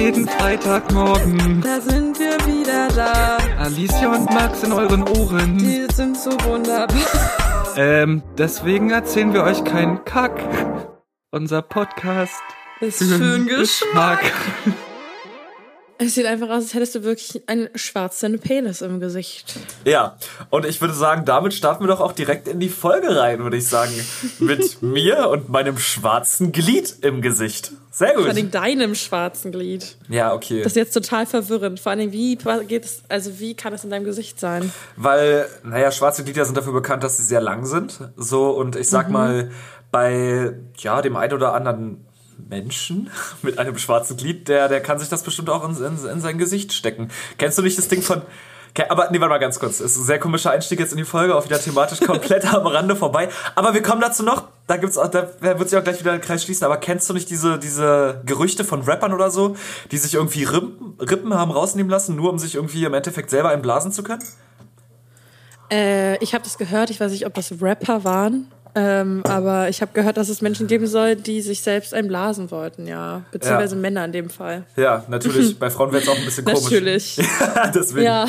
jeden Freitagmorgen. Da sind wir wieder da. Alicia und Max in euren Ohren. Die sind so wunderbar. Ähm, deswegen erzählen wir euch keinen Kack. Unser Podcast ist den Geschmack. Geschmack. Es sieht einfach aus, als hättest du wirklich einen schwarzen Penis im Gesicht. Ja, und ich würde sagen, damit starten wir doch auch direkt in die Folge rein, würde ich sagen. Mit mir und meinem schwarzen Glied im Gesicht. Sehr gut. Vor allem deinem schwarzen Glied. Ja, okay. Das ist jetzt total verwirrend. Vor allem, wie geht es, also wie kann es in deinem Gesicht sein? Weil, naja, schwarze Glieder sind dafür bekannt, dass sie sehr lang sind. So, und ich sag mhm. mal, bei, ja, dem einen oder anderen Menschen mit einem schwarzen Glied, der, der kann sich das bestimmt auch in, in, in sein Gesicht stecken. Kennst du nicht das Ding von, aber nee, warte mal ganz kurz. Es ist ein sehr komischer Einstieg jetzt in die Folge, auch wieder thematisch komplett am Rande vorbei. Aber wir kommen dazu noch. Da gibt's auch, da wird sich auch gleich wieder der Kreis schließen. Aber kennst du nicht diese, diese Gerüchte von Rappern oder so, die sich irgendwie Rippen, Rippen haben rausnehmen lassen, nur um sich irgendwie im Endeffekt selber einblasen zu können? Äh, ich habe das gehört. Ich weiß nicht, ob das Rapper waren. Ähm, aber ich habe gehört, dass es Menschen geben soll, die sich selbst einblasen wollten, ja. Beziehungsweise ja. Männer in dem Fall. Ja, natürlich. Bei Frauen wäre es auch ein bisschen komisch. natürlich. Deswegen. Ja.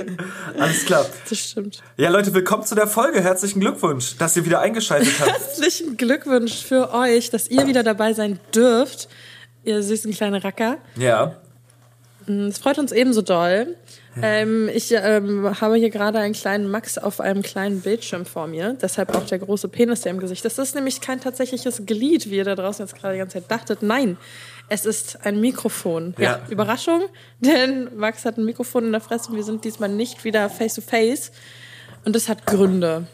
Alles klar. Das stimmt. Ja, Leute, willkommen zu der Folge. Herzlichen Glückwunsch, dass ihr wieder eingeschaltet habt. Herzlichen Glückwunsch für euch, dass ihr wieder dabei sein dürft. Ihr süßen kleine Racker. Ja. Mm, es freut uns ebenso doll. Ähm, ich ähm, habe hier gerade einen kleinen Max auf einem kleinen Bildschirm vor mir. Deshalb auch der große Penis, der im Gesicht. Das ist nämlich kein tatsächliches Glied, wie ihr da draußen jetzt gerade die ganze Zeit dachtet. Nein, es ist ein Mikrofon. Ja. ja. Überraschung, denn Max hat ein Mikrofon in der Fresse und wir sind diesmal nicht wieder face to face. Und das hat Gründe.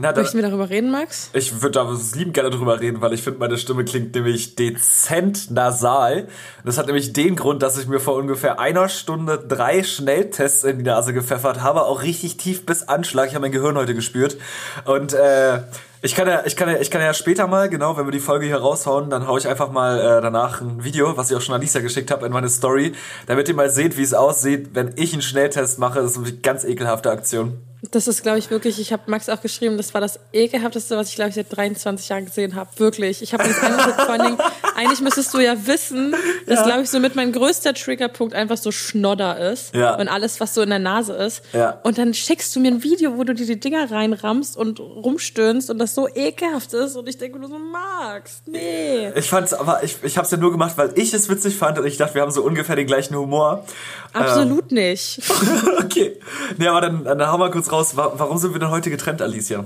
Na, da, Möchten wir darüber reden, Max? Ich würde da lieben gerne darüber reden, weil ich finde, meine Stimme klingt nämlich dezent nasal. Das hat nämlich den Grund, dass ich mir vor ungefähr einer Stunde drei Schnelltests in die Nase gepfeffert habe, auch richtig tief bis Anschlag. Ich habe mein Gehirn heute gespürt. Und äh, ich kann ja, ich kann ja, ich kann ja später mal, genau, wenn wir die Folge hier raushauen, dann hau ich einfach mal äh, danach ein Video, was ich auch schon an Lisa geschickt habe, in meine Story, damit ihr mal seht, wie es aussieht, wenn ich einen Schnelltest mache. Das ist eine ganz ekelhafte Aktion. Das ist, glaube ich, wirklich, ich habe Max auch geschrieben, das war das ekelhafteste, was ich, glaube ich, seit 23 Jahren gesehen habe. Wirklich. Ich habe uns angeguckt, vor allen Dingen, eigentlich müsstest du ja wissen, dass, ja. glaube ich, so mit mein größter Triggerpunkt einfach so Schnodder ist. Ja. Und alles, was so in der Nase ist. Ja. Und dann schickst du mir ein Video, wo du dir die Dinger reinrammst und rumstöhnst und das so ekelhaft ist. Und ich denke nur so, Max, nee. Ich fand's, aber ich, ich hab's ja nur gemacht, weil ich es witzig fand und ich dachte, wir haben so ungefähr den gleichen Humor. Absolut ähm. nicht. okay. Nee, aber dann, dann hau mal kurz raus, warum sind wir denn heute getrennt, Alicia?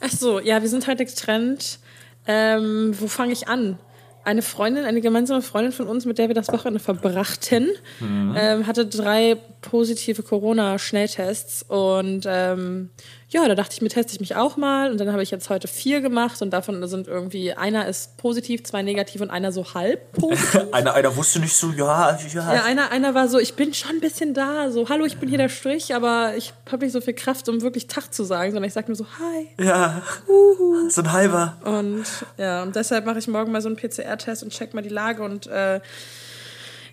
Ach so, ja, wir sind heute getrennt. Ähm, wo fange ich an? Eine Freundin, eine gemeinsame Freundin von uns, mit der wir das Wochenende verbrachten, mhm. ähm, hatte drei positive Corona-Schnelltests und ähm, ja, da dachte ich mir, teste ich mich auch mal. Und dann habe ich jetzt heute vier gemacht und davon sind irgendwie, einer ist positiv, zwei negativ und einer so halb positiv. einer, einer wusste nicht so, ja, ja. Ja, einer, einer war so, ich bin schon ein bisschen da, so, hallo, ich bin hier der Strich, aber ich habe nicht so viel Kraft, um wirklich Tag zu sagen, sondern ich sage nur so, hi. Ja, Uhu. so ein halber. Und ja, und deshalb mache ich morgen mal so einen PCR-Test und check mal die Lage und äh,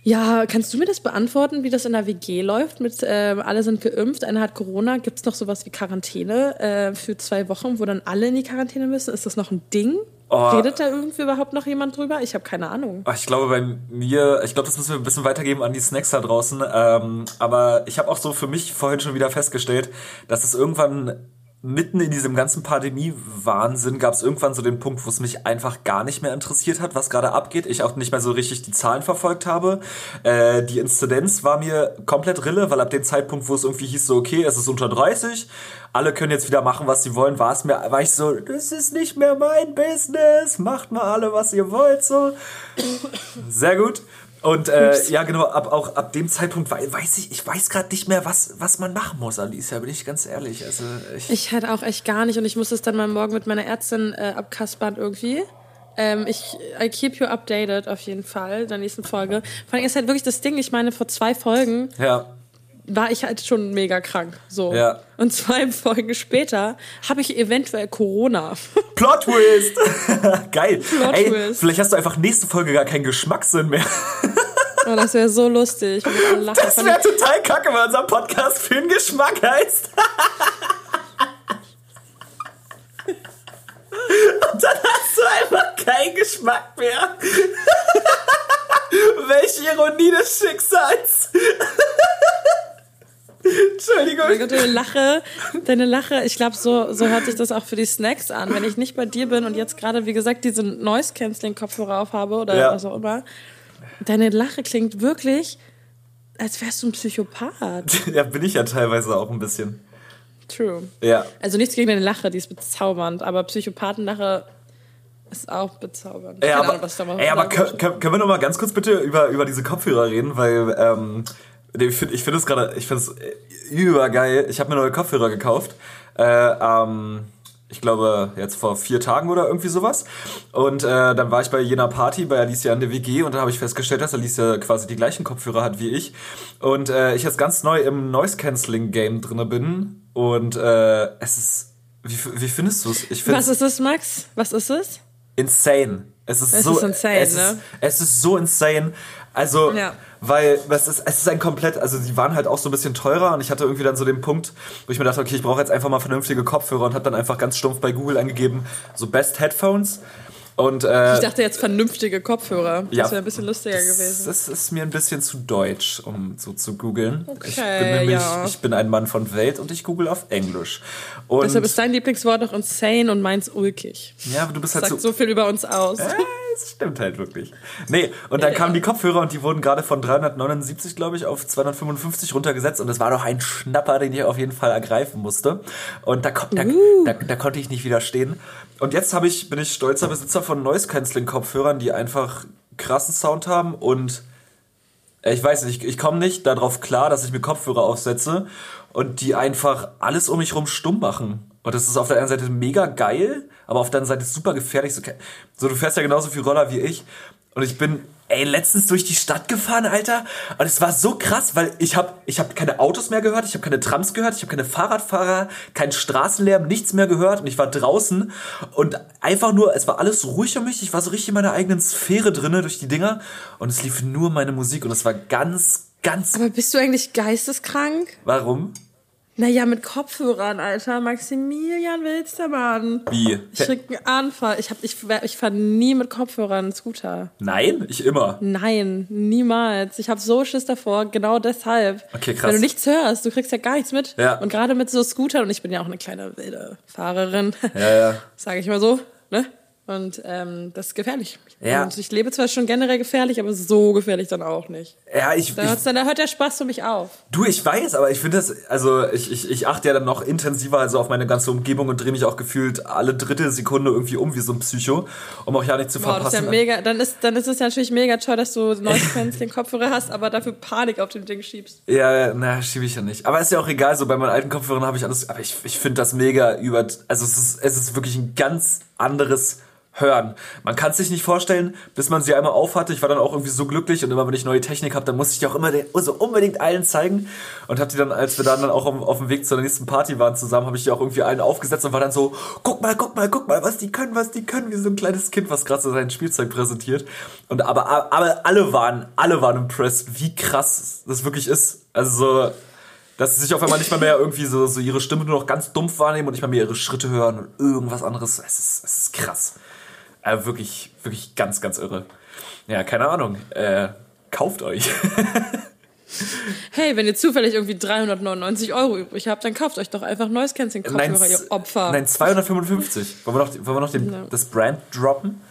ja, kannst du mir das beantworten, wie das in der WG läuft? Mit äh, alle sind geimpft, einer hat Corona. Gibt es noch sowas wie Quarantäne äh, für zwei Wochen, wo dann alle in die Quarantäne müssen? Ist das noch ein Ding? Oh. Redet da irgendwie überhaupt noch jemand drüber? Ich habe keine Ahnung. Ich glaube, bei mir, ich glaube, das müssen wir ein bisschen weitergeben an die Snacks da draußen. Ähm, aber ich habe auch so für mich vorhin schon wieder festgestellt, dass es irgendwann mitten in diesem ganzen Pandemie-Wahnsinn gab es irgendwann so den Punkt, wo es mich einfach gar nicht mehr interessiert hat, was gerade abgeht. Ich auch nicht mehr so richtig die Zahlen verfolgt habe. Äh, die Inzidenz war mir komplett rille, weil ab dem Zeitpunkt, wo es irgendwie hieß, so okay, es ist unter 30, alle können jetzt wieder machen, was sie wollen, war es mir, war ich so, das ist nicht mehr mein Business, macht mal alle, was ihr wollt, so. Sehr gut. Und äh, ja, genau, ab, auch ab dem Zeitpunkt weiß ich, ich weiß gerade nicht mehr, was, was man machen muss, Alicia, bin ich ganz ehrlich. Also, ich, ich halt auch echt gar nicht und ich muss es dann mal morgen mit meiner Ärztin äh, abkaspern irgendwie. Ähm, ich I keep you updated auf jeden Fall in der nächsten Folge. Vor allem ist halt wirklich das Ding, ich meine, vor zwei Folgen ja war ich halt schon mega krank. So. Ja. Und zwei Folgen später habe ich eventuell Corona. Plot Twist! Geil. Plot Ey, Twist. Vielleicht hast du einfach nächste Folge gar keinen Geschmackssinn mehr. oh, das wäre so lustig. Das wäre total kacke, weil unser Podcast für den Geschmack heißt. Und dann hast du einfach keinen Geschmack mehr. Ironie des Schicksals. Entschuldigung. Oh mein Gott, deine Lache, deine Lache, ich glaube, so, so hört sich das auch für die Snacks an. Wenn ich nicht bei dir bin und jetzt gerade, wie gesagt, diese Noise-Canceling-Kopfhörer aufhabe oder Ja. was auch immer, deine Lache klingt wirklich, als wärst du ein Psychopath. Ja, bin ich ja teilweise auch ein bisschen. True. Ja. Also nichts gegen deine Lache, die ist bezaubernd, aber Psychopathenlache ist auch bezaubernd. Keine aber, Ahnung, ey, aber können können wir noch mal ganz kurz bitte über, über diese Kopfhörer reden, weil ähm, ich finde ich find es gerade, ich finde es übergeil. Ich habe mir neue Kopfhörer gekauft. Äh, ähm, ich glaube, jetzt vor vier Tagen oder irgendwie sowas. Und äh, dann war ich bei jener Party bei Alicia an der WG und da habe ich festgestellt, dass Alicia quasi die gleichen Kopfhörer hat wie ich. Und äh, ich jetzt ganz neu im Noise-Canceling-Game drinne bin. Und äh, es ist. Wie, wie findest du es? Was ist es, Max? Was ist es? insane. Es ist Es so ist insane, es, ne? ist, es ist so insane. Also, Ja. weil es ist, es ist ein komplett, also die waren halt auch so ein bisschen teurer und ich hatte irgendwie dann so den Punkt, wo ich mir dachte, okay, ich brauche jetzt einfach mal vernünftige Kopfhörer und habe dann einfach ganz stumpf bei Google eingegeben, so Best Headphones. Und äh, Ich dachte jetzt vernünftige Kopfhörer. Ja. Das wäre ein bisschen lustiger das, gewesen. Das ist mir ein bisschen zu deutsch, um so zu googeln. ich bin Okay, nämlich, ja. ich bin ein Mann von Welt und ich google auf Englisch. Und Deshalb ist dein Lieblingswort auch insane und meins ulkig. ja, aber du bist halt Sagt so, so viel über uns aus. Ja, das stimmt halt wirklich. Nee, und dann kamen die Kopfhörer und die wurden gerade von 379, glaube ich, auf 255 runtergesetzt und das war doch ein Schnapper, den ich auf jeden Fall ergreifen musste. Und da, da, da, da konnte ich nicht widerstehen. Und jetzt ich, bin ich stolzer Besitzer von Noise Cancelling Kopfhörern, die einfach krassen Sound haben und äh, ich weiß nicht, ich, ich komme nicht darauf klar, dass ich mir Kopfhörer aufsetze und die einfach alles um mich rum stumm machen. Und das ist auf der einen Seite mega geil, aber auf der anderen Seite super gefährlich. So du fährst ja genauso viel Roller wie ich. Und ich bin, ey, letztens durch die Stadt gefahren, Alter. Und es war so krass, weil ich habe ich hab keine Autos mehr gehört, ich habe keine Trams gehört, ich habe keine Fahrradfahrer, keinen Straßenlärm, nichts mehr gehört. Und ich war draußen und einfach nur, es war alles ruhig um mich. Ich war so richtig in meiner eigenen Sphäre drinne durch die Dinger. Und es lief nur meine Musik und es war ganz, ganz. Aber bist du eigentlich geisteskrank? Warum? Naja, mit Kopfhörern, Alter. Maximilian Wilstermann. Wie? Ich krieg einen Anfall. Ich, hab, ich, ich fahr nie mit Kopfhörern einen Scooter. Nein, ich immer. Nein, niemals. Ich habe so Schiss davor, genau deshalb. Okay, krass. Wenn du nichts hörst, du kriegst ja gar nichts mit. Ja. Und gerade mit so Scootern, und ich bin ja auch eine kleine wilde Fahrerin, Ja, ja. sage ich mal so, ne? Und ähm, das ist gefährlich. Ja. Und ich lebe zwar schon generell gefährlich, aber so gefährlich dann auch nicht. Ja, ich, Da, ich dann, da hört der Spaß für mich auf. Du, ich weiß, aber ich finde das, also ich, ich, ich achte ja dann noch intensiver also auf meine ganze Umgebung und drehe mich auch gefühlt alle dritte Sekunde irgendwie um wie so ein Psycho, um auch ja nicht zu Wow, das ist verpassen. ja mega, dann ist, dann ist es ja natürlich mega toll, dass du Noise Canceling Kopfhörer hast, aber dafür Panik auf dem Ding schiebst. ja, na, schiebe ich ja nicht. Aber ist ja auch egal, so bei meinen alten Kopfhörern habe ich alles, aber ich, ich finde das mega über, also es ist, es ist wirklich ein ganz anderes Hören. Man kann es sich nicht vorstellen, bis man sie einmal aufhatte. Ich war dann auch irgendwie so glücklich und immer wenn ich neue Technik habe, dann musste ich die auch immer den, so unbedingt allen zeigen und habe die dann, als wir dann, dann auch auf, auf dem Weg zur nächsten Party waren zusammen, habe ich die auch irgendwie allen aufgesetzt und war dann so, guck mal, guck mal, guck mal, was die können, was die können, wie so ein kleines Kind, was gerade so sein Spielzeug präsentiert. Und aber, aber alle waren, alle waren impressed, wie krass das wirklich ist. Also so, dass sie sich auf einmal nicht mal mehr irgendwie so, so ihre Stimme nur noch ganz dumpf wahrnehmen und nicht mal mehr ihre Schritte hören und irgendwas anderes. Es ist, es ist krass. Äh, wirklich, wirklich ganz, ganz irre. Ja, keine Ahnung. Äh, kauft euch. Hey, wenn ihr zufällig irgendwie 399 Euro übrig habt, dann kauft euch doch einfach Noise Canceling Kopfhörer, ihr Opfer. Nein, 255. Wollen wir noch, wollen wir noch den, Ja. das Brand droppen?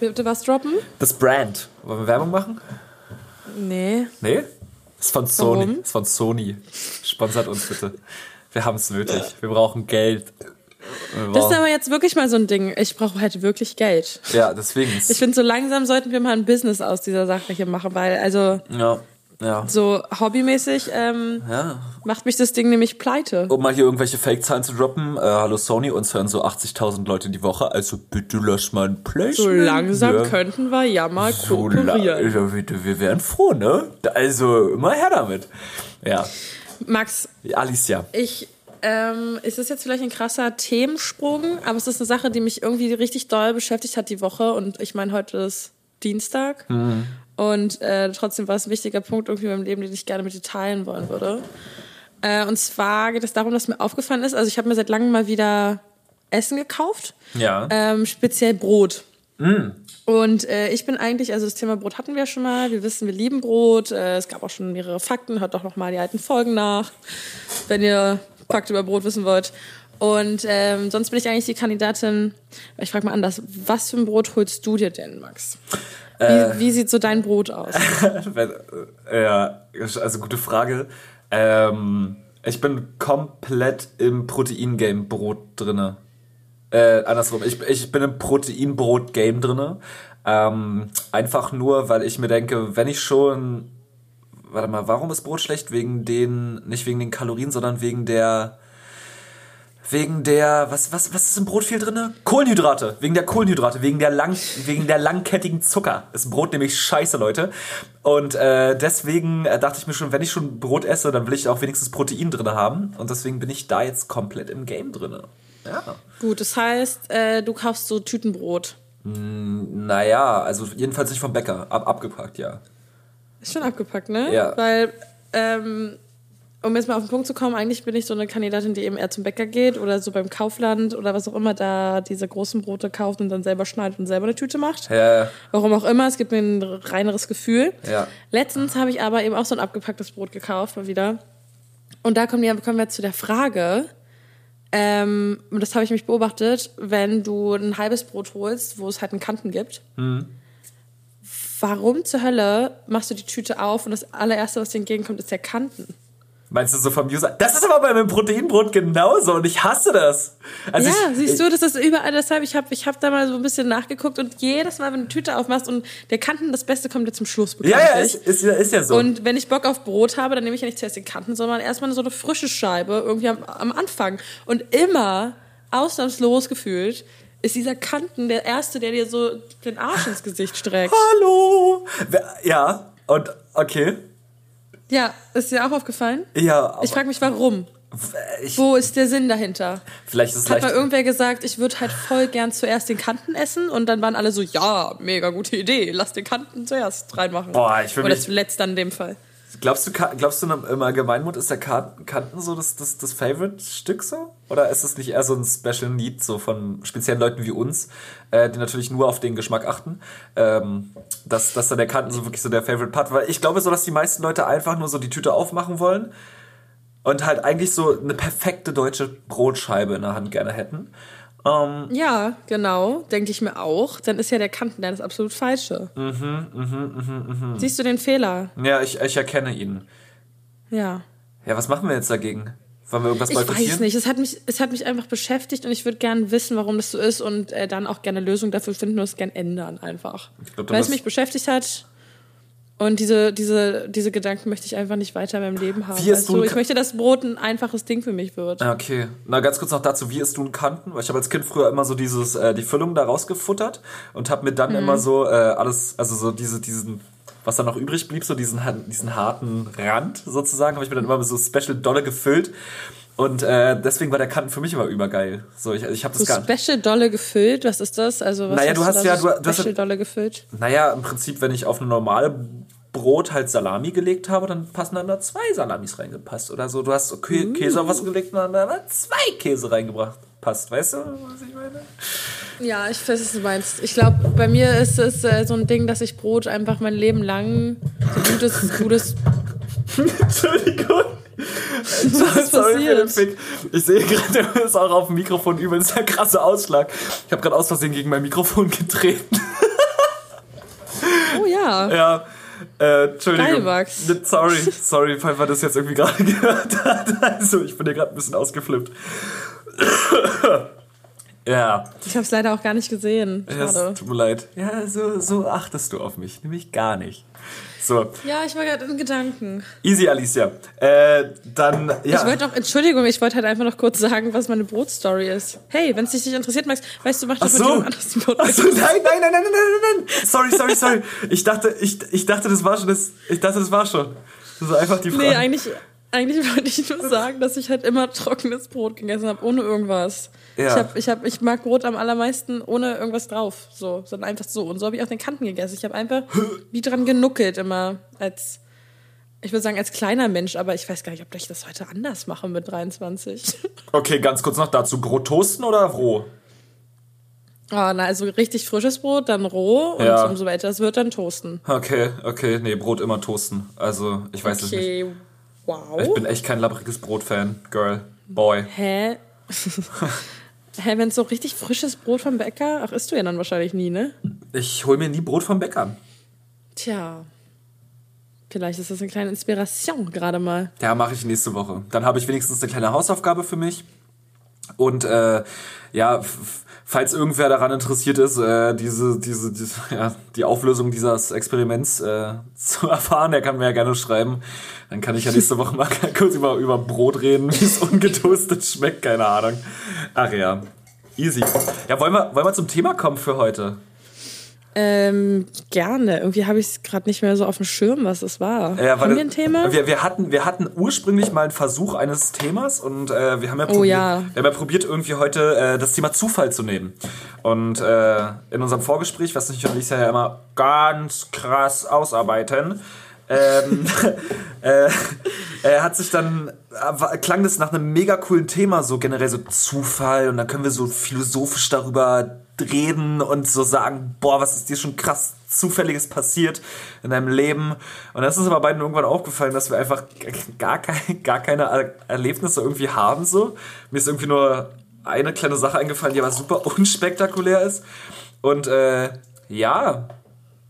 Bitte was droppen? Das Brand. Wollen wir Werbung machen? Nee. Nee? Ist von Sony. Warum? Ist von Sony. Sponsert uns bitte. Wir haben es nötig. Wir brauchen Geld. Wir Das ist aber jetzt wirklich mal so ein Ding. Ich brauche halt wirklich Geld. ja, deswegen. Ich finde, so langsam sollten wir mal ein Business aus dieser Sache hier machen, weil also ja, ja. so hobbymäßig ähm, Ja, macht mich das Ding nämlich pleite. um mal hier irgendwelche Fake-Zahlen zu droppen. Äh, hallo Sony, uns hören so 80.000 Leute die Woche, also bitte lass mal ein Placement. So langsam ja. könnten wir ja mal so kooperieren. bitte, wir wären froh, ne? Also immer her damit. Ja, Max, Alicia. ich, ähm, ist es jetzt vielleicht ein krasser Themensprung, aber es ist eine Sache, die mich irgendwie richtig doll beschäftigt hat die Woche und ich meine, heute ist Dienstag und äh, trotzdem war es ein wichtiger Punkt irgendwie in meinem Leben, den ich gerne mit dir teilen wollen würde. Äh, und zwar geht es darum, dass mir aufgefallen ist, also ich habe mir seit langem mal wieder Essen gekauft, Ja. ähm, speziell Brot. Und äh, ich bin eigentlich, also das Thema Brot hatten wir schon mal. Wir wissen, wir lieben Brot. Äh, es gab auch schon mehrere Fakten. Hört doch noch mal die alten Folgen nach, wenn ihr Fakten über Brot wissen wollt. Und ähm, sonst bin ich eigentlich die Kandidatin. Ich frage mal anders: Was für ein Brot holst du dir denn, Max? Wie, Äh. wie sieht so dein Brot aus? Äh, ja, also gute Frage. Ähm, ich bin komplett im Protein-Game Brot drinne. Äh, andersrum, ich, ich bin im Proteinbrot-Game drinne. Ähm, einfach nur, weil ich mir denke, wenn ich schon. Warte mal, warum ist Brot schlecht? Wegen den, nicht wegen den Kalorien, sondern wegen der. Wegen der, was, was, was ist im Brot viel drinne? Kohlenhydrate. Wegen der Kohlenhydrate, wegen der lang, wegen der langkettigen Zucker. Ist Brot nämlich scheiße, Leute. Und äh, deswegen äh, dachte ich mir schon, wenn ich schon Brot esse, dann will ich auch wenigstens Protein drinne haben. Und deswegen bin ich da jetzt komplett im Game drinne. Ja. Gut, das heißt, äh, du kaufst so Tütenbrot. Naja, also jedenfalls nicht vom Bäcker. Ab, abgepackt, ja. Ist schon abgepackt, ne? Ja. Weil, ähm, um jetzt mal auf den Punkt zu kommen, eigentlich bin ich so eine Kandidatin, die eben eher zum Bäcker geht oder so beim Kaufland oder was auch immer da diese großen Brote kauft und dann selber schneidet und selber eine Tüte macht. Ja, Warum auch immer, es gibt mir ein reineres Gefühl. Ja. Letztens habe ich aber eben auch so ein abgepacktes Brot gekauft, mal wieder. Und da kommen wir, kommen wir zu der Frage, ähm, und das habe ich mich beobachtet, wenn du ein halbes Brot holst, wo es halt einen Kanten gibt, warum zur Hölle machst du die Tüte auf und das allererste, was dir entgegenkommt, ist der Kanten? Meinst du so vom User? Das ist aber bei meinem Proteinbrot genauso und ich hasse das. Also ja, ich, siehst du, das ist überall deshalb. Ich habe ich hab da mal so ein bisschen nachgeguckt und jedes Mal, wenn du die Tüte aufmachst und der Kanten, das Beste kommt dir zum Schluss Ja, ja, ist, ist, ja- ist ja so. Und wenn ich Bock auf Brot habe, dann nehme ich ja nicht zuerst den Kanten, sondern erstmal so eine frische Scheibe irgendwie am, am Anfang. Und immer, ausnahmslos gefühlt, ist dieser Kanten der Erste, der dir so den Arsch ins Gesicht streckt. Hallo! Ja, und okay. Ja, ist dir auch aufgefallen? Ja, Ich frage mich, warum? ich, Wo ist der Sinn dahinter? vielleicht ist es Hat mal irgendwer gesagt, ich würde halt voll gern zuerst den Kanten essen und dann waren alle so, ja, mega gute Idee, lass den Kanten zuerst reinmachen. Boah, ich will Oder mich- zuletzt dann in dem Fall. Glaubst du, glaubst du im Allgemeinmut ist der Ka- Kanten so das, das, das Favorite-Stück so? Oder ist es nicht eher so ein Special Need so von speziellen Leuten wie uns, äh, die natürlich nur auf den Geschmack achten, ähm, dass, dass dann der Kanten so wirklich so der Favorite Part, weil ich glaube so, dass die meisten Leute einfach nur so die Tüte aufmachen wollen und halt eigentlich so eine perfekte deutsche Brotscheibe in der Hand gerne hätten. Ähm, Ja, genau, denke ich mir auch. Dann ist ja der Kanten der das absolut Falsche. Siehst du den Fehler? ja, ich, ich erkenne ihn. Ja. Ja, was machen wir jetzt dagegen? Wollen wir irgendwas Ich boykottieren? weiß nicht. Es hat mich, es hat mich einfach beschäftigt und ich würde gerne wissen, warum das so ist und äh, dann auch gerne Lösungen dafür finden und es gerne ändern einfach. Weil es mich beschäftigt hat und diese, diese, diese Gedanken möchte ich einfach nicht weiter in meinem Leben haben. Wie Weißt du ich möchte, dass Brot ein einfaches Ding für mich wird. Ja, Okay. Na, ganz kurz noch dazu, wie isst du einen Kanten? Weil ich habe als Kind früher immer so dieses, äh, die Füllung da rausgefuttert und habe mir dann Mhm. immer so äh, alles, also so diese, diesen, was dann noch übrig blieb, so diesen, diesen harten Rand sozusagen, habe ich mir dann immer so special dolle gefüllt. Und äh, deswegen war der Kanten für mich immer übergeil. So, ich, ich habe das So gar Special Dolle gefüllt, was ist das? Also was Naja, du hast da ja- so du- du hast Special ja- Dolle gefüllt. Naja, im Prinzip, wenn ich auf eine normale Brot halt Salami gelegt habe, dann passen dann da zwei Salamis reingepasst oder so. Du hast so Kä Käse auf was gelegt und dann da zwei Käse reingebracht. Passt, weißt du, was ich meine? Ja, ich weiß, was du meinst. Ich glaube, bei mir ist es äh, so ein Ding, dass ich Brot einfach mein Leben lang so gutes, gutes. Entschuldigung. Was Sorry für den passiert? Fick. Ich sehe gerade, da ist auch auf dem Mikrofon übelst der krasse Ausschlag. Ich habe gerade aus Versehen gegen mein Mikrofon getreten. Oh ja. Ja. Äh, Entschuldigung. Geil, Max. Sorry, sorry, falls man das jetzt irgendwie gerade gehört hat. Also, ich bin hier gerade ein bisschen ausgeflippt. ja. Ich habe es leider auch gar nicht gesehen. Ja, Schade. es tut mir leid. Ja, so, so achtest du auf mich. Nämlich gar nicht. So, Ja, ich war gerade in Gedanken. easy, Alicia. Äh, dann, ja. Ich wollte auch, Entschuldigung, ich wollte halt einfach noch kurz sagen, was meine Brotstory ist. Hey, wenn es dich nicht interessiert, Max, weißt du, mach doch Ach mit so. jemand anders ein Brot. Ach so, nein, nein, nein, nein, nein, nein, nein. Sorry, sorry, sorry. Ich dachte, ich, ich dachte, das war schon das, ich dachte, das war schon. Das ist einfach die Frage. Nee, eigentlich, eigentlich wollte ich nur sagen, dass ich halt immer trockenes Brot gegessen habe, ohne irgendwas. Ja. Ich, hab, ich, hab, ich mag Brot am allermeisten ohne irgendwas drauf, so, sondern einfach so. Und so habe ich auch den Kanten gegessen. Ich habe einfach wie dran genuckelt immer als, ich würde sagen, als kleiner Mensch, aber ich weiß gar nicht, ob ich das heute anders mache mit 23. Okay, ganz kurz noch dazu. Brot toasten oder roh? Oh, na, also richtig frisches Brot, dann roh und Ja. umso weiter es wird, dann toasten. Okay, okay, nee, Brot immer toasten. Also, ich weiß es nicht. Okay, wow. Ich bin echt kein labbriges Brot-Fan, Girl, Boy. Hä? Hä, wenn es so richtig frisches Brot vom Bäcker, ach, isst du ja dann wahrscheinlich nie, ne? Ich hol mir nie Brot vom Bäcker. Tja. Vielleicht ist das eine kleine Inspiration gerade mal. Ja, mache ich nächste Woche. Dann habe ich wenigstens eine kleine Hausaufgabe für mich. Und äh, ja, f- falls irgendwer daran interessiert ist, äh, diese, diese, diese, ja, die Auflösung dieses Experiments äh, zu erfahren, der kann mir ja gerne schreiben. Dann kann ich ja nächste Woche mal kurz über, über Brot reden, wie es ungetoastet schmeckt, keine Ahnung. Ach ja, easy. Ja, wollen wir, wollen wir zum Thema kommen für heute? Ähm, gerne. Irgendwie habe ich es gerade nicht mehr so auf dem Schirm, was es war. Ja, haben wir ein Thema? Wir, wir, hatten, wir hatten ursprünglich mal einen Versuch eines Themas und äh, wir haben ja Oh probiert, ja. wir haben ja probiert irgendwie heute äh, das Thema Zufall zu nehmen. Und äh, in unserem Vorgespräch, was natürlich und ich ja immer ganz krass ausarbeiten, ähm, äh, äh, hat sich dann, äh, klang das nach einem mega coolen Thema, so generell so Zufall und dann können wir so philosophisch darüber reden und so sagen, boah, was ist dir schon krass Zufälliges passiert in deinem Leben. Und das ist aber beiden irgendwann aufgefallen, dass wir einfach gar, kein, gar keine Er- Erlebnisse irgendwie haben, so. Mir ist irgendwie nur eine kleine Sache eingefallen, die aber super unspektakulär ist. Und äh, ja,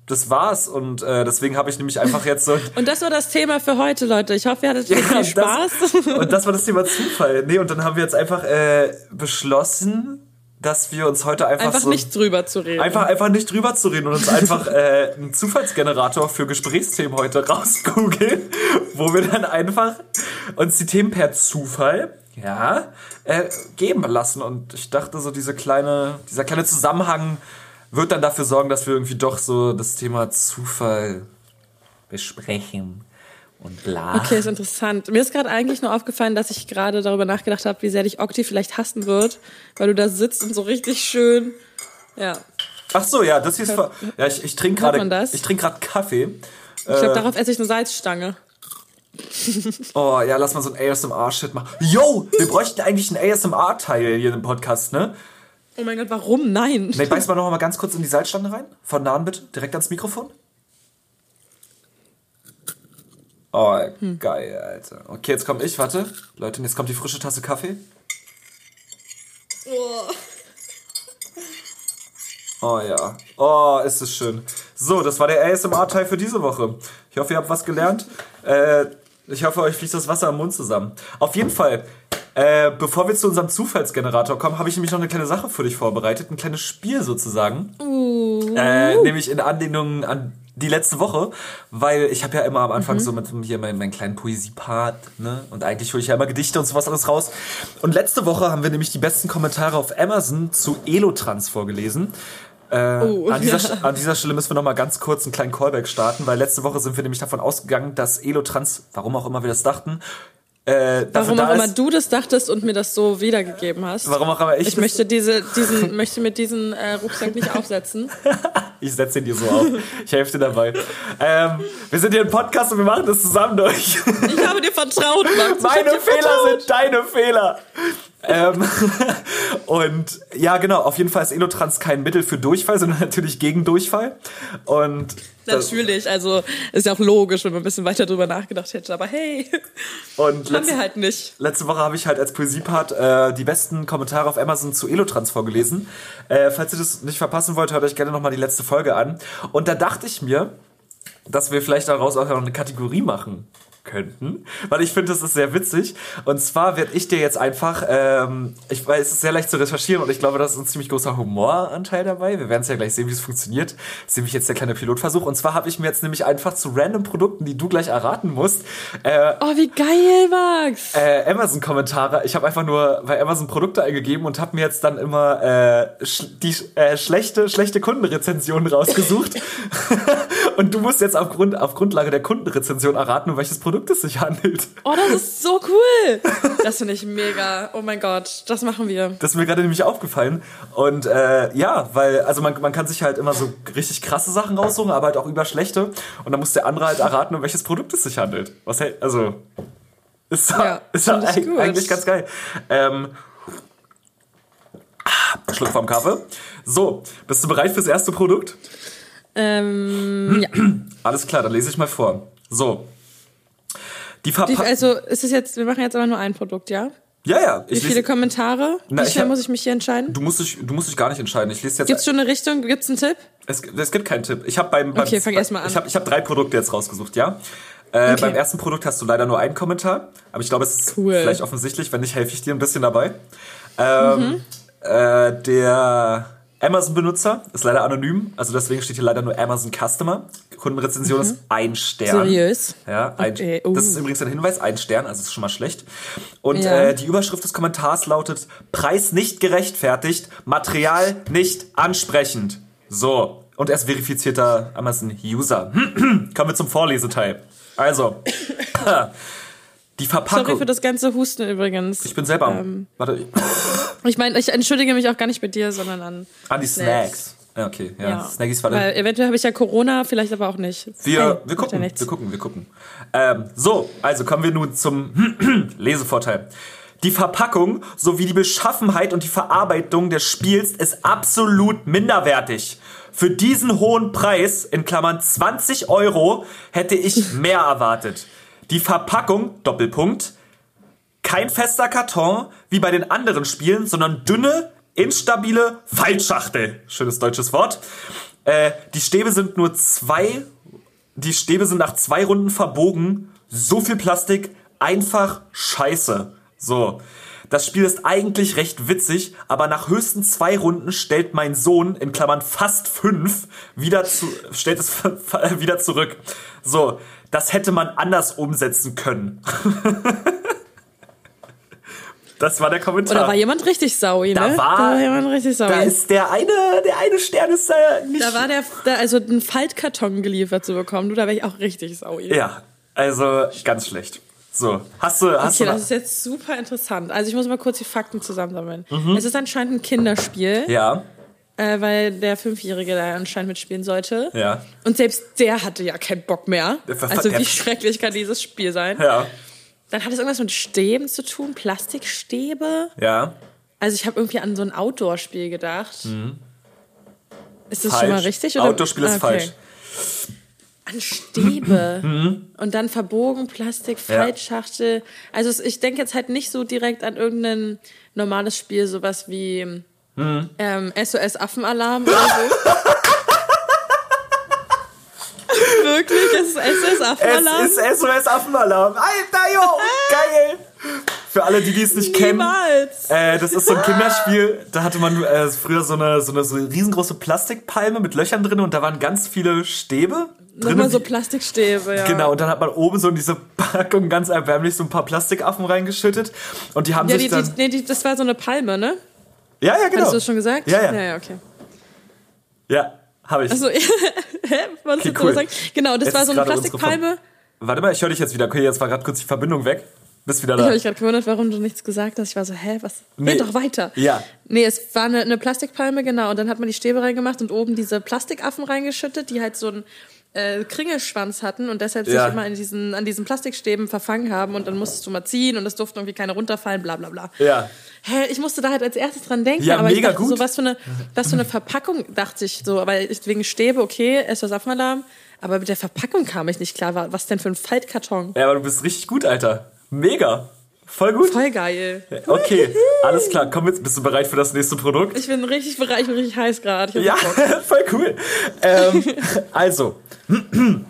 das war's. Und äh, deswegen habe ich nämlich einfach jetzt so. Und das war das Thema für heute, Leute. Ich hoffe, ihr hattet viel Spaß. Das, und das war das Thema Zufall. Nee, und dann haben wir jetzt einfach äh, beschlossen, dass wir uns heute einfach, Einfach so nicht drüber zu reden. einfach einfach nicht drüber zu reden und uns einfach äh, einen Zufallsgenerator für Gesprächsthemen heute rausgoogeln, wo wir dann einfach uns die Themen per Zufall ja äh, geben lassen. Und ich dachte so diese kleine dieser kleine Zusammenhang wird dann dafür sorgen, dass wir irgendwie doch so das Thema Zufall besprechen und bla. Okay, ist interessant. Mir ist gerade eigentlich nur aufgefallen, dass ich gerade darüber nachgedacht habe, wie sehr dich Okti vielleicht hassen wird, weil du da sitzt und so richtig schön. Ja. Ach so, ja, das hier ist ver- ja ich, ich trinke gerade man das? ich trinke gerade Kaffee. Ich glaube, darauf esse ich eine Salzstange. Oh, ja, lass mal so ein ASMR-Shit machen. Yo, wir bräuchten eigentlich einen ASMR-Teil hier im Podcast, ne? Oh mein Gott, warum? Nein. Ne, beiß mal noch mal ganz kurz in die Salzstange rein. Von nahen bitte, direkt ans Mikrofon. Oh, geil, Alter. Okay, jetzt komm ich, warte. Leute, jetzt kommt die frische Tasse Kaffee. Oh ja. Oh, ist es schön. So, das war der ASMR-Teil für diese Woche. Ich hoffe, ihr habt was gelernt. Äh, ich hoffe, euch fließt das Wasser im Mund zusammen. Auf jeden Fall, äh, bevor wir zu unserem Zufallsgenerator kommen, habe ich nämlich noch eine kleine Sache für dich vorbereitet. Ein kleines Spiel sozusagen. Äh, nämlich in Anlehnung an die letzte Woche, weil ich habe ja immer am Anfang so mit hier meinen, meinen kleinen Poesiepart, ne? Und eigentlich hole ich ja immer Gedichte und sowas alles raus. Und letzte Woche haben wir nämlich die besten Kommentare auf Amazon zu Elotrans vorgelesen. Äh, Oh, an, dieser, ja. an dieser Stelle müssen wir noch mal ganz kurz einen kleinen Callback starten, weil letzte Woche sind wir nämlich davon ausgegangen, dass Elotrans, warum auch immer wir das dachten, äh, Warum auch immer du das dachtest und mir das so wiedergegeben hast. warum auch immer ich, Ich möchte diese, diesen, möchte mit diesem äh, Rucksack nicht aufsetzen. Ich setze ihn dir so auf. Ich helfe dir dabei. Ähm, wir sind hier im Podcast und wir machen das zusammen durch. Ich habe dir vertraut, Max. Meine Fehler vertraut. sind deine Fehler. Ähm, und ja, genau, auf jeden Fall ist Elotrans kein Mittel für Durchfall, sondern natürlich gegen Durchfall. Und das, Natürlich, also ist ja auch logisch, wenn man ein bisschen weiter drüber nachgedacht hätte. Aber hey, und haben letzte, wir halt nicht. letzte Woche habe ich halt als Poesiepart äh, die besten Kommentare auf Amazon zu Elotrans vorgelesen. Äh, falls ihr das nicht verpassen wollt, hört euch gerne nochmal die letzte Folge an. Und da dachte ich mir, dass wir vielleicht daraus auch noch eine Kategorie machen könnten, weil ich finde, das ist sehr witzig. Und zwar werde ich dir jetzt einfach, ähm, ich weiß, es ist sehr leicht zu recherchieren und ich glaube, da ist ein ziemlich großer Humoranteil dabei. Wir werden es ja gleich sehen, wie es funktioniert. Das ist nämlich jetzt der kleine Pilotversuch. Und zwar habe ich mir jetzt nämlich einfach zu random Produkten, die du gleich erraten musst, äh, Oh, wie geil, Max. äh, Amazon-Kommentare. Ich habe einfach nur bei Amazon Produkte eingegeben und habe mir jetzt dann immer äh, sch die äh, schlechte, schlechte Kundenrezensionen rausgesucht. und du musst jetzt aufgrund, auf Grundlage der Kundenrezension erraten, um welches Produkt es sich handelt. Oh, das ist so cool. Das finde ich mega. Oh mein Gott, das machen wir. Das ist mir gerade nämlich aufgefallen. Und äh, ja, weil, also man, man kann sich halt immer so richtig krasse Sachen raussuchen, aber halt auch über schlechte. Und dann muss der andere halt erraten, um welches Produkt es sich handelt. Was hält, also. Ist, Ja, ist find ich eig- gut. eigentlich ganz geil. Ähm, Schluck vom Kaffee. So, bist du bereit fürs erste Produkt? Ähm, ja. Alles klar, dann lese ich mal vor. So. Die Verpackung. also ist es jetzt, wir machen jetzt aber nur ein Produkt, ja? Ja, ja. Wie viele Kommentare? Na, Wie schnell hab- muss ich mich hier entscheiden? du, musst dich, du musst dich gar nicht entscheiden. Ich lese jetzt. Gibt's schon eine Richtung? Gibt's einen Tipp? Es, es gibt keinen Tipp. Ich habe beim, beim Okay, fang erst mal an. Ich habe ich hab drei Produkte jetzt rausgesucht, ja. Äh, Okay. Beim ersten Produkt hast du leider nur einen Kommentar, aber ich glaube, es ist Cool. vielleicht offensichtlich. Wenn nicht, helfe ich dir ein bisschen dabei. Ähm, Mhm. äh, der Amazon-Benutzer ist leider anonym, also deswegen steht hier leider nur Amazon Customer. Kundenrezension ist ein Stern. Mhm. Seriös? Ja, ein, Okay, uh. das ist übrigens ein Hinweis, ein Stern, also ist schon mal schlecht. Und Ja. äh, die Überschrift des Kommentars lautet: Preis nicht gerechtfertigt, Material nicht ansprechend. So. Und er ist verifizierter Amazon-User. Kommen wir zum Vorleseteil. Also, die Verpackung. Sorry für das ganze Husten übrigens. ich bin selber am. Ähm, warte, ich meine, ich entschuldige mich auch gar nicht bei dir, sondern an. an die Snacks. Ja, okay. Ja, Snackies war Weil eventuell habe ich ja Corona, vielleicht aber auch nicht. Wir, Hey, wir ja gucken, nichts. wir gucken, wir gucken. Ähm, so, also kommen wir nun zum Lesevorteil. Die Verpackung sowie die Beschaffenheit und die Verarbeitung des Spiels ist absolut minderwertig. Für diesen hohen Preis, in Klammern 20 Euro, hätte ich mehr erwartet. Die Verpackung, Doppelpunkt, kein fester Karton wie bei den anderen Spielen, sondern dünne, instabile Faltschachtel. Schönes deutsches Wort. Äh, die Stäbe sind nur zwei, die Stäbe sind nach zwei Runden verbogen. So viel Plastik, einfach scheiße. So. Das Spiel ist eigentlich recht witzig, aber nach höchstens zwei Runden stellt mein Sohn, in Klammern fast fünf, wieder zu, stellt es wieder zurück. So. Das hätte man anders umsetzen können. Das war der Kommentar. Oder war jemand richtig saui, Da ne? war- da war jemand richtig saui. da ist der eine, der eine Stern ist da nicht. da war der, da, also einen Faltkarton geliefert zu bekommen, du, da wäre ich auch richtig saui. ja, also ganz schlecht. So, hast du, hast Okay, du das ist jetzt super interessant. Also ich muss mal kurz die Fakten zusammensammeln. Es ist anscheinend ein Kinderspiel, Mhm. ja, äh, weil der Fünfjährige da anscheinend mitspielen sollte. ja, Und selbst der hatte ja keinen Bock mehr. Also wie schrecklich kann dieses Spiel sein? ja, Dann hat es irgendwas mit Stäben zu tun, Plastikstäbe. ja. Also ich habe irgendwie an so ein Outdoor-Spiel gedacht. Ist das Falsch. schon mal richtig? Oder? Outdoor-Spiel ist Ah, falsch. An Stäbe. Mhm. Und dann verbogen, Plastik, Faltschachtel. Also es- ich denke jetzt halt nicht so direkt an irgendein normales Spiel, sowas wie Mhm. ähm, SOS Affenalarm oder so. Wirklich? Es ist SOS Affenalarm? Es ist SOS Affenalarm. Alter, jo, geil. Für alle, die dies nicht kennen. Niemals. Äh, das ist so ein Kinderspiel, da hatte man äh, früher so eine, so eine so eine riesengroße Plastikpalme mit Löchern drin und da waren ganz viele Stäbe drin. Nochmal so Plastikstäbe, ja. Genau, und dann hat man oben so in diese Packung ganz erbärmlich so ein paar Plastikaffen reingeschüttet und die haben Ja, sich die, die, dann... nee, die, das war so eine Palme, ne? Ja, ja, genau. Hattest du das schon gesagt? Ja, ja. Ja, ja, okay. Ja, habe ich. Also, hä? Was Okay, cool. sagen? Genau, das Jetzt war so eine Plastikpalme. Warte mal, ich höre dich jetzt wieder. Okay, jetzt war gerade kurz die Verbindung weg. Bist wieder Ich da. habe mich gerade gewundert, warum du nichts gesagt hast. Ich war so, hä, was? Nee. Red doch weiter. Ja. Nee, es war eine, eine Plastikpalme, genau. Und dann hat man die Stäbe reingemacht und oben diese Plastikaffen reingeschüttet, die halt so einen äh, Kringelschwanz hatten und deshalb Ja. sich immer diesen, an diesen Plastikstäben verfangen haben. Und dann musstest du mal ziehen und es durften irgendwie keine runterfallen, bla bla bla. Ja. Hä, ich musste da halt als erstes dran denken, Ja, aber mega ich dachte gut. so, was für eine, was für eine Verpackung, dachte ich so, weil ich wegen Stäbe, okay, SOS Affenalarm, aber mit der Verpackung kam ich nicht klar, Wa- was denn für ein Faltkarton. Ja, aber du bist richtig gut, Alter. Mega. Voll gut. Voll geil. Okay, alles klar. Komm jetzt, bist du bereit für das nächste Produkt? Ich bin richtig bereit, ich bin richtig heiß gerade. Ja, voll cool. Ähm, also,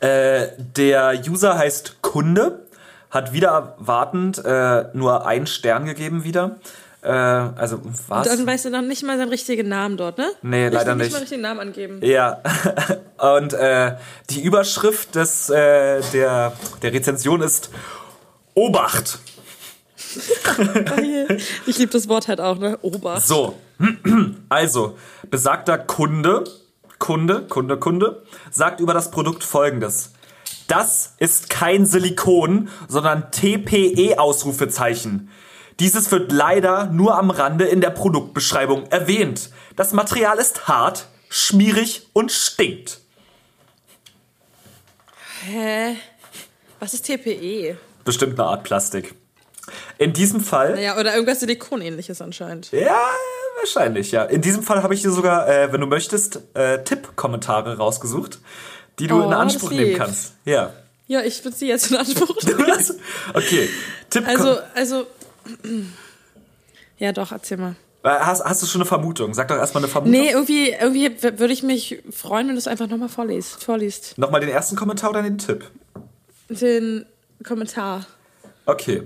äh, der User heißt Kunde, hat wieder erwartend äh, nur einen Stern gegeben wieder. Äh, also, was? Dann weißt du noch nicht mal seinen richtigen Namen dort, ne? Nee, Ich leider nicht. nicht mal richtigen Namen angeben. Ja, und äh, die Überschrift des, äh, der, der Rezension ist Obacht. Ich liebe das Wort halt auch, ne? Obacht. So, also, besagter Kunde, Kunde, Kunde, Kunde, sagt über das Produkt folgendes. Das ist kein Silikon, sondern TPE-Ausrufezeichen. Dieses wird leider nur am Rande in der Produktbeschreibung erwähnt. Das Material ist hart, schmierig und stinkt. Hä? Was ist TPE? Bestimmt eine Art Plastik. In diesem Fall Naja, oder irgendwas Silikonähnliches anscheinend. Ja, Wahrscheinlich, ja. In diesem Fall habe ich dir sogar, äh, wenn du möchtest, äh, Tipp-Kommentare rausgesucht, die du Oh, in Anspruch nehmen kannst. Ja. Ja, ich würde sie jetzt in Anspruch nehmen. Okay. Tipp Also, also. Ja, doch, erzähl mal. Äh, hast, hast du schon eine Vermutung? Sag doch erstmal eine Vermutung. Nee, irgendwie, irgendwie würde ich mich freuen, wenn du es einfach nochmal vorliest. vorliest. Nochmal den ersten Kommentar oder den Tipp? Den Kommentar. Okay.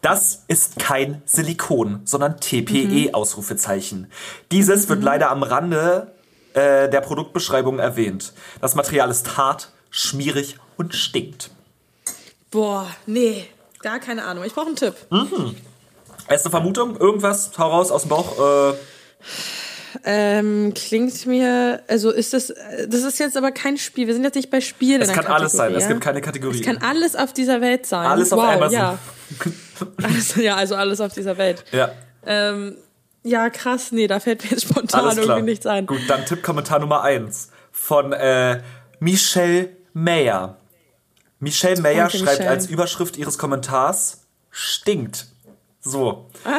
Das ist kein Silikon, sondern TPE Ausrufezeichen. Dieses wird leider am Rande äh, der Produktbeschreibung erwähnt. Das Material ist hart, schmierig und stinkt. Boah, nee. Gar keine Ahnung. Ich brauche einen Tipp. Erste Vermutung? Irgendwas? Hau raus aus dem Bauch. Äh, Ähm, klingt mir, also ist das, das ist jetzt aber kein Spiel. Wir sind jetzt nicht bei Spielen. es kann alles sein. Kategorie, Es ja? gibt keine Kategorie. Es kann alles auf dieser Welt sein. Alles auf wow, Amazon. Ja. Alles, ja, also alles auf dieser Welt. ja, Ähm, ja, krass, nee, da fällt mir jetzt spontan irgendwie nichts ein. Gut, dann Tippkommentar Nummer eins von äh, Michelle Mayer. Michelle Mayer Danke, schreibt Michelle. als Überschrift ihres Kommentars stinkt. So. Ah,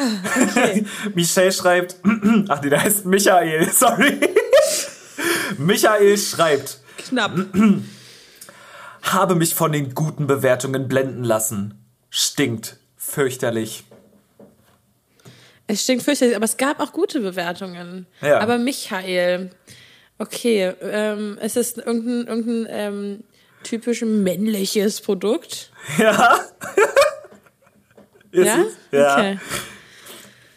Okay. Michelle schreibt, ach nee, der heißt Michael, sorry. Michael schreibt, Knapp. habe mich von den guten Bewertungen blenden lassen. Stinkt. Fürchterlich. Es stinkt fürchterlich, aber es gab auch gute Bewertungen. Ja. Aber Michael, okay, ähm, es ist irgendein, irgendein ähm, typisch männliches Produkt. Ja. Ja? Ja. Okay.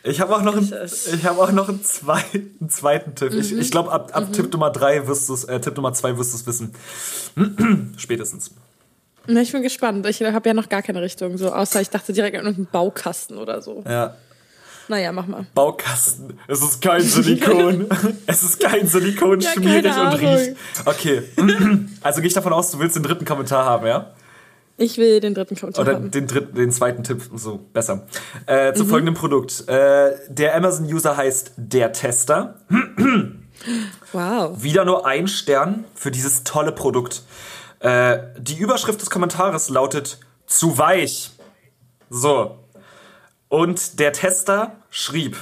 Ich habe auch noch einen, ich habe auch noch einen, zwei, einen zweiten Tipp. Ich, ich glaube, ab, ab Tipp Nummer drei wirst du es, äh, Tipp Nummer zwei wirst du es wissen. Spätestens. Na, ich bin gespannt. Ich habe ja noch gar keine Richtung, so außer ich dachte direkt an irgendeinen Baukasten oder so. Ja. Naja, mach mal. Baukasten. Es ist kein Silikon. es ist kein Silikon, Ja, schmierig und riecht. Okay. Also gehe ich davon aus, du willst den dritten Kommentar haben, ja? Ich will den dritten Kommentar Oder haben. den dritten, den zweiten Tipp, so besser. Äh, zu folgendem Produkt. Äh, der Amazon-User heißt der Tester. Wow. Wieder nur ein Stern für dieses tolle Produkt. Äh, die Überschrift des Kommentares lautet zu weich. So. Und der Tester schrieb,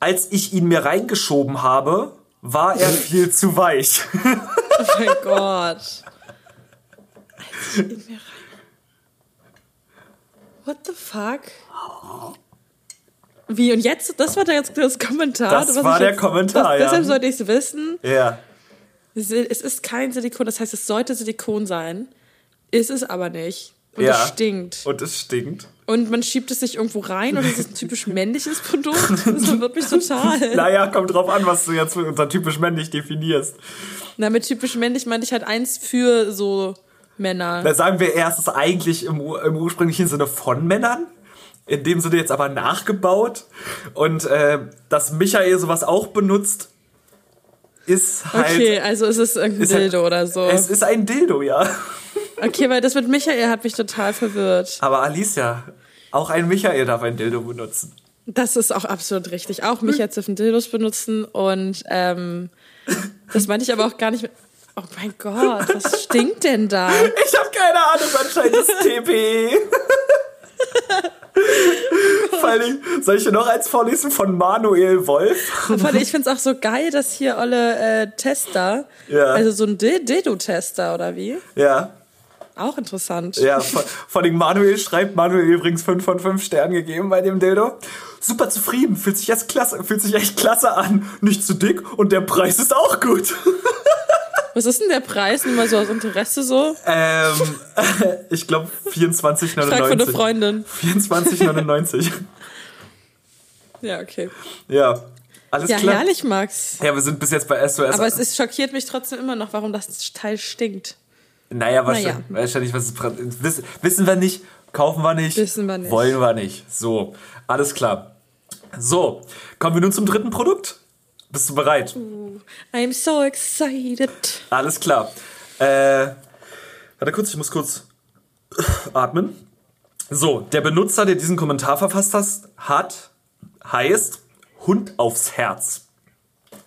als ich ihn mir reingeschoben habe, war er viel zu weich. Oh mein Gott. Als ich in mir rein. What the fuck? Wie, und jetzt, das war jetzt das Kommentar? Das was war der jetzt, Kommentar, das, ja. Deshalb sollte ich es wissen. ja. Es ist kein Silikon, das heißt, es sollte Silikon sein. Ist es aber nicht. Und ja. es stinkt. Und es stinkt. Und man schiebt es sich irgendwo rein und es ist ein typisch männliches Produkt. Das verwirrt mich total. Naja, kommt drauf an, was du jetzt unter typisch männlich definierst. Na, mit typisch männlich meinte ich halt eins für so Männer. Da sagen wir erst, es ist eigentlich im, im ursprünglichen Sinne von Männern. In dem Sinne jetzt aber nachgebaut. Und äh, dass Michael sowas auch benutzt, ist halt. Okay, also es ist irgendein ist halt- Dildo oder so. Es ist ein Dildo, ja. Okay, weil das mit Michael hat mich total verwirrt. Aber Alicia, auch ein Michael darf ein Dildo benutzen. Das ist auch absolut richtig. Auch Michael dürfen Dildos benutzen und ähm, das meinte ich aber auch gar nicht mit. Oh mein Gott, was stinkt denn da? Ich habe keine Ahnung, anscheinend ist TP. Vor allem, soll ich dir noch eins vorlesen von Manuel Wolf? Aber ich finde es auch so geil, dass hier alle äh, Tester, Ja. also so ein Dil- Dildo-Tester oder wie? Ja. Auch interessant. Ja, vor, vor allem Manuel schreibt, Manuel übrigens 5 von 5 Sternen gegeben bei dem Dildo. Super zufrieden, fühlt sich jetzt klasse, fühlt sich echt klasse an. Nicht zu dick und der Preis ist auch gut. Was ist denn der Preis? Nur mal so aus Interesse so? ähm, ich glaube 24,99. Frag für eine Freundin. 24,99. Ja, okay. ja, alles Ja, klar. herrlich, Max. Ja, wir sind bis jetzt bei SOS. Aber es ist, schockiert mich trotzdem immer noch, warum das Teil stinkt. Naja, wahrscheinlich, Naja. wahrscheinlich was ist, wissen, wissen wir nicht, kaufen wir nicht, Wissen wir nicht. wollen wir nicht. So, alles klar. So, kommen wir nun zum dritten Produkt. Bist du bereit? I'm so excited. Alles klar. Äh, warte kurz, ich muss kurz atmen. So, der Benutzer, der diesen Kommentar verfasst hat, heißt Hund aufs Herz.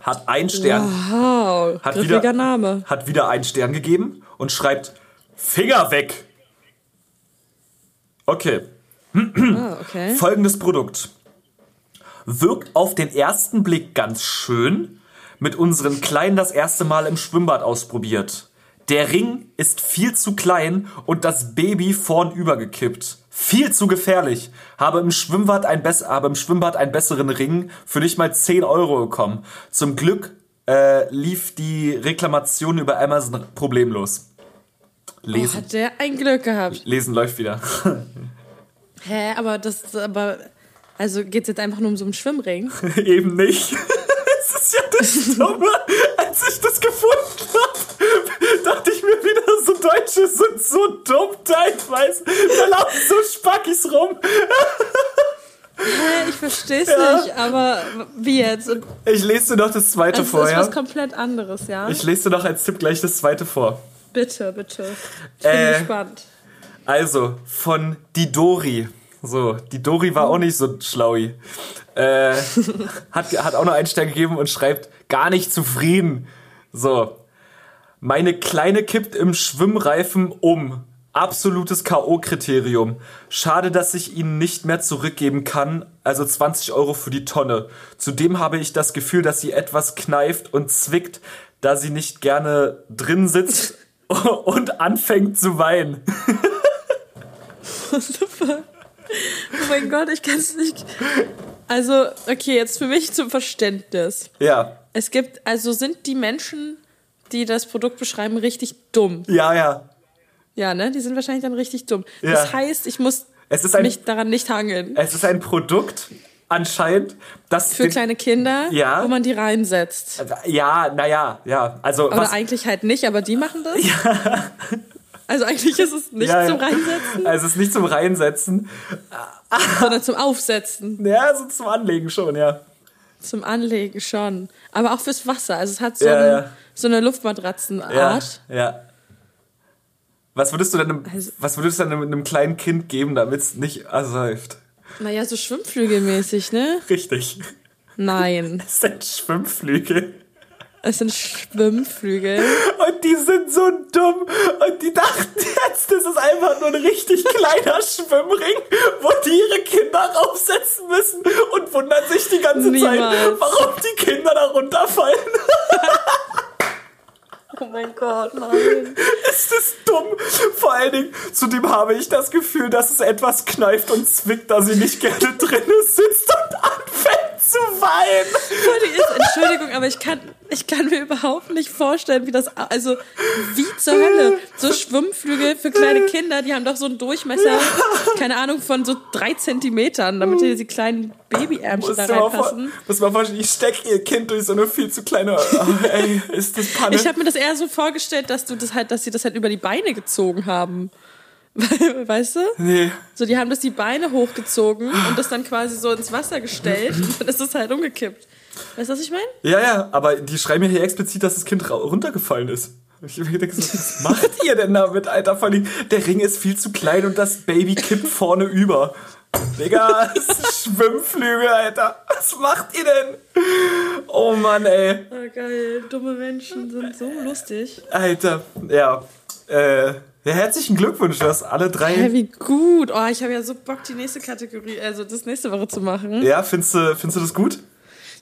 Hat einen Stern. Wow, Hat wieder, Name. Hat wieder einen Stern gegeben und schreibt Finger weg. Okay, Ah, okay. folgendes Produkt. Wirkt auf den ersten Blick ganz schön. Mit unseren Kleinen das erste Mal im Schwimmbad ausprobiert. Der Ring ist viel zu klein und das Baby vorn übergekippt. Viel zu gefährlich. Habe im Schwimmbad, ein bess habe im Schwimmbad einen besseren Ring für nicht mal 10 Euro bekommen. Zum Glück äh, lief die Reklamation über Amazon problemlos. Oh, Lesen. hat der ein Glück gehabt. Lesen läuft wieder. Hä, aber das, aber, also geht's jetzt einfach nur um so einen Schwimmring? Eben nicht. Es ist ja das Dumme. Als ich das gefunden habe, dachte ich mir wieder, so Deutsche sind so dumm teilweise. Da laufen so Spackis rum. Ich versteh's Ja. nicht, aber wie jetzt? Ich lese dir noch das zweite das vor, ist ja? was komplett anderes, ja? Ich lese dir noch als Tipp gleich das zweite vor. bitte, bitte. Ich bin Äh. gespannt. Also, von die Dori. So, die Dori war auch nicht so schlaui. Äh, hat, hat auch noch einen Stern gegeben und schreibt, gar nicht zufrieden. So, meine Kleine kippt im Schwimmreifen um. Absolutes K.O.-Kriterium. Schade, dass ich ihn nicht mehr zurückgeben kann. Also 20 Euro für die Tonne. Zudem habe ich das Gefühl, dass sie etwas kneift und zwickt, da sie nicht gerne drin sitzt und anfängt zu weinen. Oh mein Gott, ich kann's nicht. Also, okay, jetzt für mich zum Verständnis. Ja, Es gibt, also sind die Menschen, die das Produkt beschreiben, richtig dumm. ja, ja. Ja, ne? Die sind wahrscheinlich dann richtig dumm. Ja. Das heißt, ich muss Es ein- mich daran nicht hangeln. Es ist ein Produkt, anscheinend, das. Für kleine Kinder, Ja. wo man die reinsetzt. Ja, naja, ja. Also, Oder eigentlich halt nicht, aber die machen das. Also eigentlich ist es nicht ja, zum ja. Reinsetzen, Also, es ist nicht zum Reinsetzen. sondern zum Aufsetzen. Ja, so zum Anlegen schon, ja. Zum Anlegen schon. Aber auch fürs Wasser. Also es hat so, Ja, ein, ja. so eine Ja, Luftmatratzenart. ja. Was würdest du denn einem, Also- was würdest du denn einem, kleinen Kind geben, damit es nicht ersäuft? Naja, so schwimmflügelmäßig, ne? Richtig. Nein. Das sind Schwimmflügel. Es sind Schwimmflügel. Und die sind so dumm. Und die dachten jetzt, das ist einfach nur ein richtig kleiner Schwimmring, wo die ihre Kinder raufsetzen müssen und wundern sich die ganze Zeit, Niemals. warum die Kinder da runterfallen. Oh mein Gott, nein. Ist dumm. Vor allen Dingen, zudem habe ich das Gefühl, dass es etwas kneift und zwickt, da sie nicht gerne drin sitzt und anfängt zu weinen. Entschuldigung, aber ich kann, ich kann mir überhaupt nicht vorstellen, wie das, also, wie zur Hölle. So Schwimmflügel für kleine Kinder, die haben doch so einen Durchmesser, keine Ahnung, von so drei Zentimetern, damit hier die kleinen Babyärmchen da reinpassen. muss mal vorstellen, ich stecke ihr Kind durch so eine viel zu kleine. Oh, ey, ist das Panne? Ich habe mir das eher so vorgestellt, dass du das halt, dass sie das halt über die Beine gezogen haben. Weißt du? nee. So, die haben das die Beine hochgezogen und das dann quasi so ins Wasser gestellt und dann ist es halt umgekippt. Weißt du, was ich meine? Ja, ja, aber die schreiben mir hier explizit, dass das Kind runtergefallen ist. Ich hab mir gedacht, so, was macht ihr denn damit, Alter? Vor allem, der Ring ist viel zu klein und das Baby kippt vorne über. Digga, das ist Schwimmflügel, Alter. Was macht ihr denn? Oh Mann, ey. Oh, geil. Dumme Menschen sind so lustig. Alter, ja. Äh, ja, herzlichen Glückwunsch, du hast alle drei. Hä, wie gut. Oh, ich habe ja so Bock, die nächste Kategorie, also das nächste Woche zu machen. Ja, findest du, findest du das gut?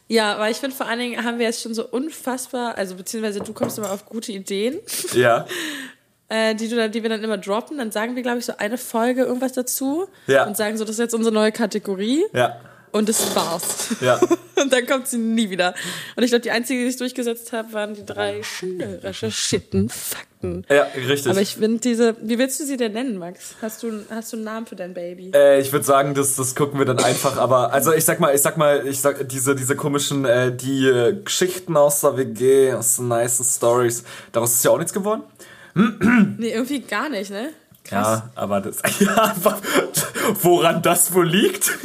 Ja, weil ich finde, vor allen Dingen haben wir jetzt schon so unfassbar, also beziehungsweise du kommst immer auf gute Ideen, Ja. äh, die, du dann, die wir dann immer droppen. Dann sagen wir, glaube ich, so eine Folge irgendwas dazu Ja. und sagen so, das ist jetzt unsere neue Kategorie Ja. und das war's. Ja. Und dann kommt sie nie wieder. Und ich glaube, die einzige, die ich durchgesetzt habe, waren die drei schnell recherchierten Fakten. Ja, richtig. Aber ich finde diese, wie willst du sie denn nennen, Max? Hast du, hast du einen Namen für dein Baby? Äh, ich würde sagen, das, das gucken wir dann einfach, aber also ich sag mal, ich sag mal, ich sag diese diese komischen äh, die äh, Geschichten aus der WG, aus den nice Stories, daraus ist ja auch nichts geworden. Nee, irgendwie gar nicht, ne? Krass. Ja, aber das ja woran das wohl liegt.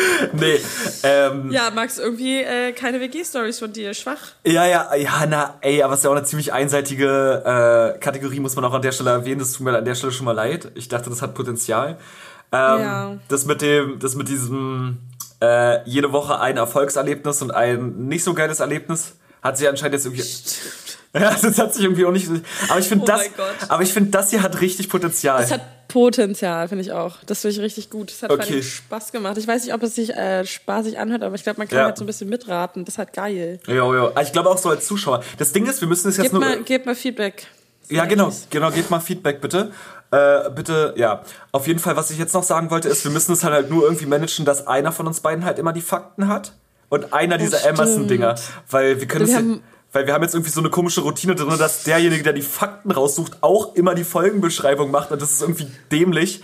nee, ähm, Ja, Max, irgendwie äh, keine WG-Stories von dir. Schwach. ja, ja, ja, na, ey, aber es ist ja auch eine ziemlich einseitige äh, Kategorie, muss man auch an der Stelle erwähnen. Das tut mir an der Stelle schon mal leid. Ich dachte, das hat Potenzial. Ähm, Ja. Das mit dem, das mit diesem äh, jede Woche ein Erfolgserlebnis und ein nicht so geiles Erlebnis hat sich anscheinend jetzt irgendwie. Ja, das hat sich irgendwie auch nicht. Aber ich finde Oh das. Aber ich finde, das hier hat richtig Potenzial. Das hat Potenzial, finde ich auch. Das finde ich richtig gut. Das hat Okay. Spaß gemacht. Ich weiß nicht, ob es sich äh, spaßig anhört, aber ich glaube, man kann Ja. halt so ein bisschen mitraten. Das ist halt geil. Ja, ja. Ich glaube auch so als Zuschauer. Das Ding ist, wir müssen es jetzt nur. mal, gib mal Feedback. Ja, genau, genau, gebt mal Feedback bitte. Äh, bitte, ja. Auf jeden Fall, was ich jetzt noch sagen wollte, ist, wir müssen es halt, halt nur irgendwie managen, dass einer von uns beiden halt immer die Fakten hat und einer dieser stimmt. Emerson-Dinger. Weil wir können Wir es weil wir haben jetzt irgendwie so eine komische Routine drin, dass derjenige, der die Fakten raussucht, auch immer die Folgenbeschreibung macht und das ist irgendwie dämlich.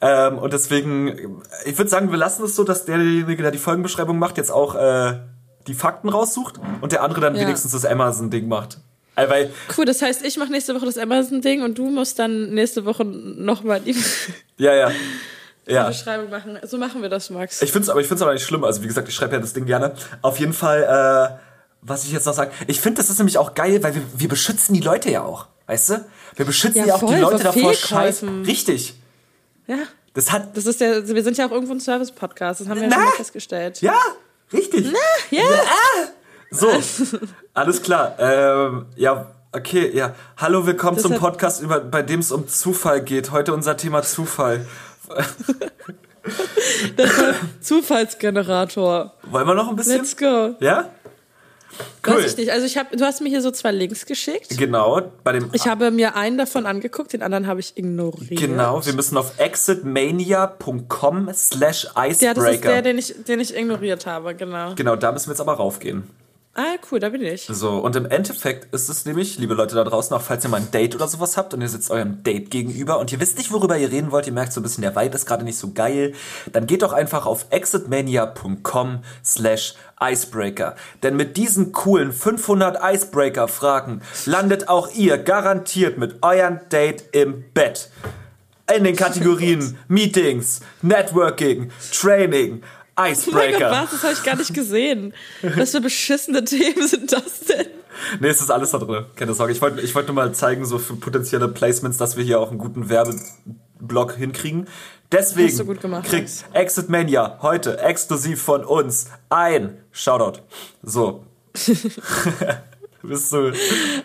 Ähm, und deswegen, ich würde sagen, wir lassen es so, dass derjenige, der die Folgenbeschreibung macht, jetzt auch äh, die Fakten raussucht und der andere dann Ja. wenigstens das Amazon-Ding macht. Äh, weil Cool, das heißt, ich mache nächste Woche das Amazon-Ding und du musst dann nächste Woche nochmal die Ja, ja. Ja. Beschreibung machen. So machen wir das, Max. Ich finde es aber, ich find's aber nicht schlimm. Also, wie gesagt, ich schreibe ja das Ding gerne. Auf jeden Fall, äh, was ich jetzt noch sagen. Ich finde, das ist nämlich auch geil, weil wir, wir beschützen die Leute ja auch. Weißt du? Wir beschützen Ja, ja, auch voll, die Leute vor davor, Fehlkäufen. Scheiß. Richtig. ja, Das hat. das ist ja, wir sind ja auch irgendwo ein Service-Podcast, das haben wir ja Na? schon mal festgestellt. Ja, richtig. ja. So, alles klar. Ähm, ja, okay, ja. Hallo, willkommen Das zum Podcast, über, bei dem es um Zufall geht. Heute unser Thema Zufall. Zufallsgenerator. Wollen wir noch ein bisschen? Let's go. Ja? Cool. Weiß ich nicht. Also ich habe, du hast mir hier so zwei Links geschickt. Genau, bei dem Ich habe mir einen davon angeguckt, den anderen habe ich ignoriert. Genau, wir müssen auf exitmania.com slash Ja, das ist der, icebreaker. den ich, den ich ignoriert habe, genau. Genau, da müssen wir jetzt aber raufgehen. Ah, cool, da bin ich. So, und im Endeffekt ist es nämlich, liebe Leute da draußen, auch falls ihr mal ein Date oder sowas habt und ihr sitzt eurem Date gegenüber und ihr wisst nicht, worüber ihr reden wollt, ihr merkt so ein bisschen, der Vibe ist gerade nicht so geil, dann geht doch einfach auf exitmania.com slash icebreaker. Denn mit diesen coolen 500 Icebreaker-Fragen landet auch ihr garantiert mit eurem Date im Bett. In den Kategorien Meetings, Networking, Training, Oh Gott, Icebreaker. was? Das habe ich gar nicht gesehen. Was für beschissene Themen sind das denn? Nee, es ist alles da drin. Keine Sorge. Ich wollte ich wollte nur mal zeigen, so für potenzielle Placements, dass wir hier auch einen guten Werbeblock hinkriegen. Deswegen kriegt. Exit Mania heute exklusiv von uns ein Shoutout. So. bist, du,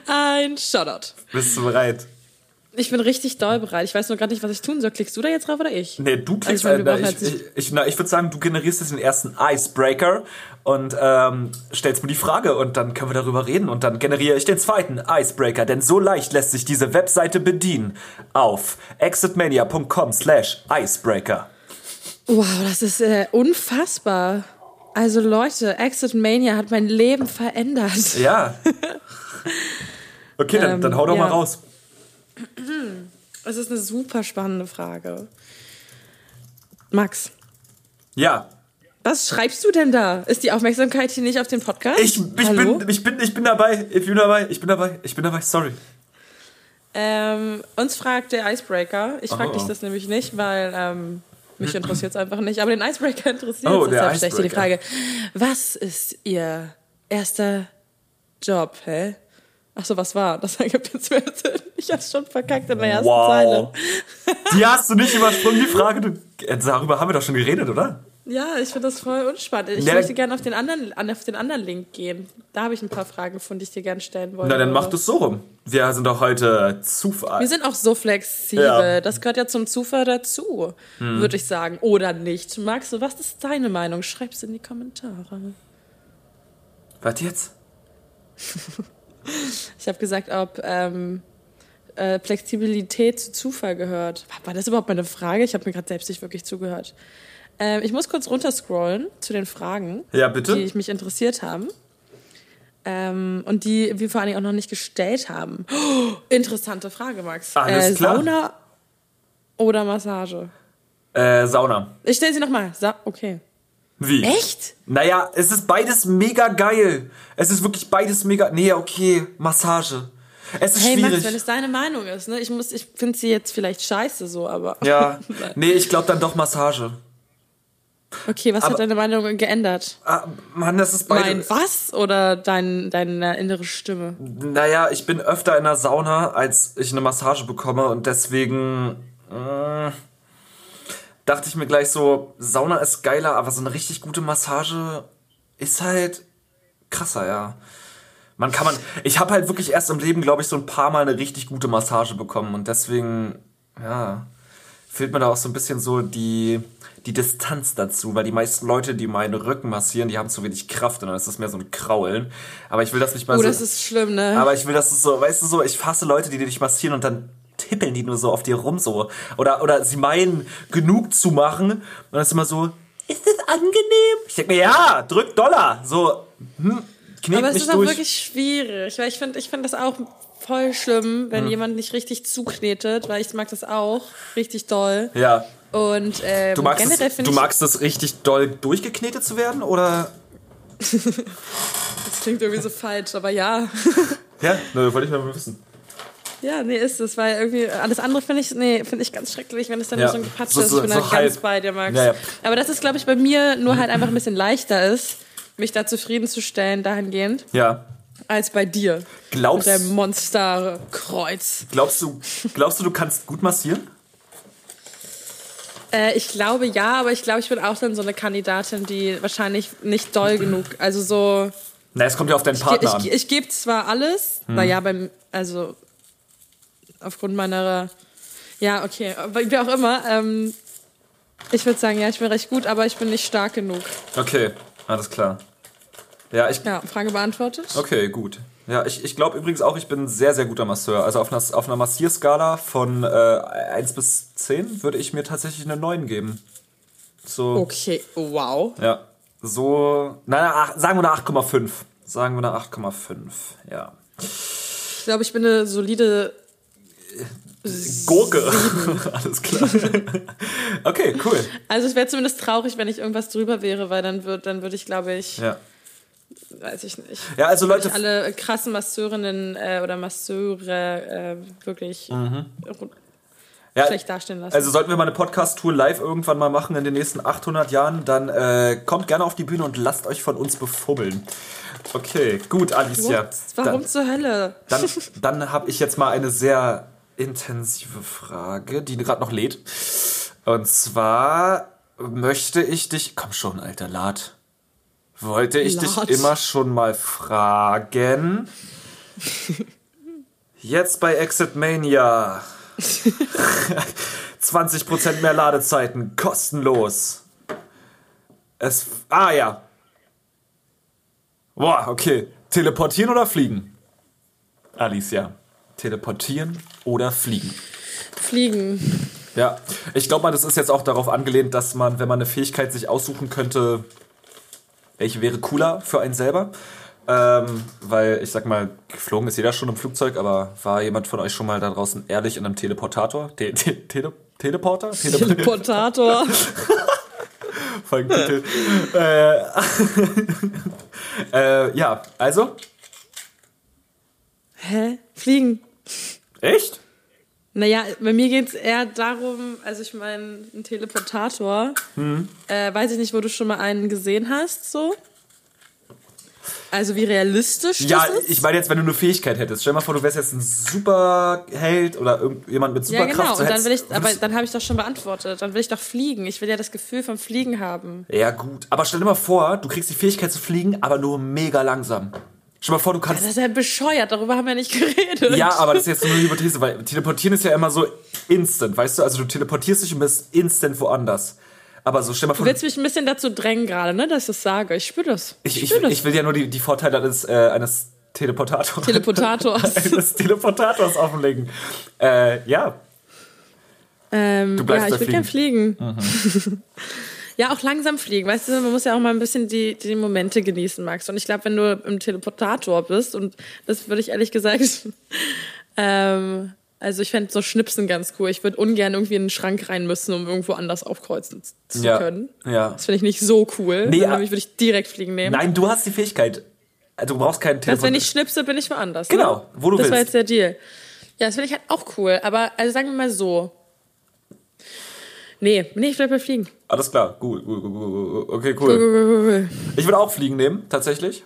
Ein Shoutout. bist du bereit? Ich bin richtig doll bereit. Ich weiß nur gerade nicht, was ich tun soll. Klickst du da jetzt drauf oder ich? Nee, du klickst Also wir ein, brauchen ich, halt ich, ich, na, ich würde sagen, du generierst jetzt den ersten Icebreaker und ähm, stellst mir die Frage und dann können wir darüber reden und dann generiere ich den zweiten Icebreaker, denn so leicht lässt sich diese Webseite bedienen auf exitmania.com slash icebreaker. Wow, das ist äh, unfassbar. Also Leute, Exit Mania hat mein Leben verändert. Ja. Okay, dann, Ähm, dann hau doch ja. mal raus. Es ist eine super spannende Frage. Max, Ja. was schreibst du denn da? Ist die Aufmerksamkeit hier nicht auf den Podcast? Ich, ich, Hallo? bin, ich, bin, ich bin dabei, ich bin dabei, ich bin dabei, ich bin dabei, sorry. Ähm, uns fragt der Icebreaker. Ich frage Oh. dich das nämlich nicht, weil ähm, mich interessiert es einfach nicht. Aber den Icebreaker interessiert Oh, es. der Deshalb stelle ich dir die Frage. Was ist Ihr erster Job, hä? Ach so, was war? Das ergibt jetzt mehr Sinn. Ich hab's schon verkackt in der ersten Zeile. Wow. Die hast du nicht übersprungen, die Frage. Du, äh, darüber haben wir doch schon geredet, oder? Ja, ich finde das voll unspannend. Ich Ja, möchte gerne auf den anderen, an- auf den anderen Link gehen. Da habe ich ein paar Fragen gefunden, die ich dir gerne stellen wollte. Na, dann mach das so rum. Wir sind doch heute Wir Zufall. sind auch so flexibel. Ja. Das gehört ja zum Zufall dazu, Hm. würde ich sagen. Oder nicht. Max, was ist deine Meinung? Schreib's in die Kommentare. Was jetzt? Ich habe gesagt, ob ähm, äh, Flexibilität zu Zufall gehört. War das überhaupt meine Frage? Ich habe mir gerade selbst nicht wirklich zugehört. Ähm, ich muss kurz runterscrollen zu den Fragen, Ja, die mich interessiert haben. Ähm, und die wir vor allen Dingen auch noch nicht gestellt haben. Oh, interessante Frage, Max. Alles äh, klar. Sauna oder Massage? Äh, Sauna. Ich stelle sie nochmal. Sa okay. Wie? Echt? Naja, es ist beides mega geil. Es ist wirklich beides mega. Nee, okay, Massage. Es ist Hey schwierig. Max, wenn es deine Meinung ist, ne? Ich muss, ich finde sie jetzt vielleicht scheiße so, aber. ja. Nee, ich glaube dann doch Massage. Okay, was Aber- hat deine Meinung geändert? Ah, Mann, das ist beide. Mein was oder dein, deine innere Stimme? Naja, ich bin öfter in der Sauna, als ich eine Massage bekomme und deswegen äh, dachte ich mir gleich so, Sauna ist geiler, aber so eine richtig gute Massage ist halt krasser, ja. Man kann man, ich habe halt wirklich erst im Leben, glaube ich, so ein paar Mal eine richtig gute Massage bekommen und deswegen, ja, fehlt mir da auch so ein bisschen so die, die Distanz dazu, weil die meisten Leute, die meinen Rücken massieren, die haben zu wenig Kraft und dann ist das mehr so ein Kraulen. Aber ich will das nicht mal Oh, so. das ist schlimm, ne? aber ich will, dass es so, weißt du so, ich fasse Leute, die dich massieren und dann tippeln die nur so auf dir rum so. Oder, oder sie meinen, genug zu machen und dann ist immer so, ist das angenehm? Ich denke mir, ja, drück Dollar. So, hm, knet Aber es ist auch durch. wirklich schwierig, weil ich finde ich find das auch voll schlimm, Hm. wenn jemand nicht richtig zuknetet, weil ich mag das auch richtig doll. ja. Und ähm, Du magst, generell es, finde du ich, magst es richtig doll durchgeknetet zu werden, oder? das klingt irgendwie so falsch, aber ja. Ja, ne, wollte ich mal wissen. Ja, nee, ist es, weil irgendwie alles andere finde ich, nee, finde ich ganz schrecklich, wenn es dann Ja. so ein Gepatsch So- ist. ich bin so ganz halb. bei dir, Max. Ja, ja. Aber das ist, glaube ich, bei mir nur halt einfach ein bisschen leichter ist, mich da zufriedenzustellen dahingehend, Ja. als bei dir. Glaubst, dem Monsterkreuz. glaubst, du, glaubst du, du kannst gut massieren? Äh, ich glaube ja, aber ich glaube, ich bin auch dann so eine Kandidatin, die wahrscheinlich nicht doll genug, also so Na, es kommt ja auf deinen Ich, Partner ich, an. ich gebe zwar alles, naja, beim, also aufgrund meiner, ja, okay, wie auch immer, ähm, ich würde sagen, ja, ich bin recht gut, aber ich bin nicht stark genug. Okay, alles klar. Ja, ich. Ja, Frage beantwortet. Okay, gut. Ja, ich, ich glaube übrigens auch, ich bin ein sehr, sehr guter Masseur. Also auf einer, auf einer Massierskala von äh, 1 bis 10 würde ich mir tatsächlich eine 9 geben. So. Okay, wow. Ja. So. Naja, sagen wir eine 8,5. Sagen wir eine 8,5. Ja. Ich glaube, ich bin eine solide. Gurke. Alles klar. okay, cool. Also es wäre zumindest traurig, wenn ich irgendwas drüber wäre, weil dann würde dann würde ich, glaube ich, Ja. weiß ich nicht. Ja, also Leute. Ich alle krassen Masseurinnen äh, oder Masseure äh, wirklich ja, schlecht dastehen lassen. Also sollten wir mal eine Podcast-Tour live irgendwann mal machen in den nächsten 800 Jahren, dann äh, kommt gerne auf die Bühne und lasst euch von uns befummeln. Okay, gut, Alicia. What? Warum Dann, zur Hölle? dann, dann habe ich jetzt mal eine sehr intensive Frage, die gerade noch lädt. Und zwar möchte ich dich... Komm schon, alter Lad. Wollte ich Lad. dich immer schon mal fragen. Jetzt bei Exit Mania. 20% mehr Ladezeiten, kostenlos. Es. Ah ja. Boah, okay. Teleportieren oder fliegen? Alicia. Teleportieren oder fliegen? Fliegen. Ja, ich glaube mal, das ist jetzt auch darauf angelehnt, dass man, wenn man eine Fähigkeit sich aussuchen könnte, welche wäre cooler für einen selber. Ähm, weil ich sag mal, geflogen ist jeder schon im Flugzeug, aber war jemand von euch schon mal da draußen ehrlich in einem Teleportator? Te Te Tele Teleporter? Tele Teleportator. Folgentitel. äh, äh, ja, also? Hä? Fliegen. Echt? Naja, bei mir geht es eher darum, also ich meine, ein Teleportator. Hm. Äh, weiß ich nicht, wo du schon mal einen gesehen hast, so. Also wie realistisch Ja, das ist. ich meine jetzt, wenn du eine Fähigkeit hättest. Stell dir mal vor, du wärst jetzt ein Superheld oder irgendjemand mit ja, Superkraft. genau. so Und dann will ich, aber dann habe ich doch schon beantwortet. Dann will ich doch fliegen. Ich will ja das Gefühl vom Fliegen haben. Ja, gut. Aber stell dir mal vor, du kriegst die Fähigkeit zu fliegen, aber nur mega langsam. Stell mal vor, du kannst. Das ist ja bescheuert. Darüber haben wir nicht geredet. Ja, aber das ist jetzt nur eine Hypothese, weil teleportieren ist ja immer so instant, weißt du? Also du teleportierst dich und bist instant woanders. Aber so, stell mal Du vor, willst mich ein bisschen dazu drängen gerade, ne, dass ich das sage. Ich spüre das. ich, ich, spür das. ich will ja nur die, die Vorteile eines, äh, eines Teleportators. Teleportators. eines Teleportators offenlegen. Äh, ja. Ähm, Du bleibst ja, ich will gern fliegen. ja, auch langsam fliegen. Weißt du, man muss ja auch mal ein bisschen die, die Momente genießen, Max. Und ich glaube, wenn du im Teleportator bist, und das würde ich ehrlich gesagt, ähm, also ich fände so Schnipsen ganz cool. Ich würde ungern irgendwie in einen Schrank rein müssen, um irgendwo anders aufkreuzen zu Ja. können. Ja. Das finde ich nicht so cool. Nee, Dann würde ich direkt fliegen nehmen. Nein, du hast die Fähigkeit. Du brauchst keinen Das, wenn Teleport. ich schnipse, bin ich woanders. Genau, ne? wo du das war willst. jetzt der Deal. Ja, das finde ich halt auch cool. Aber, also sagen wir mal so. Nee, nee, ich bleib bei Fliegen. Alles klar, gut, gut, gut, gut. Okay, cool. Ich würde auch fliegen nehmen, tatsächlich.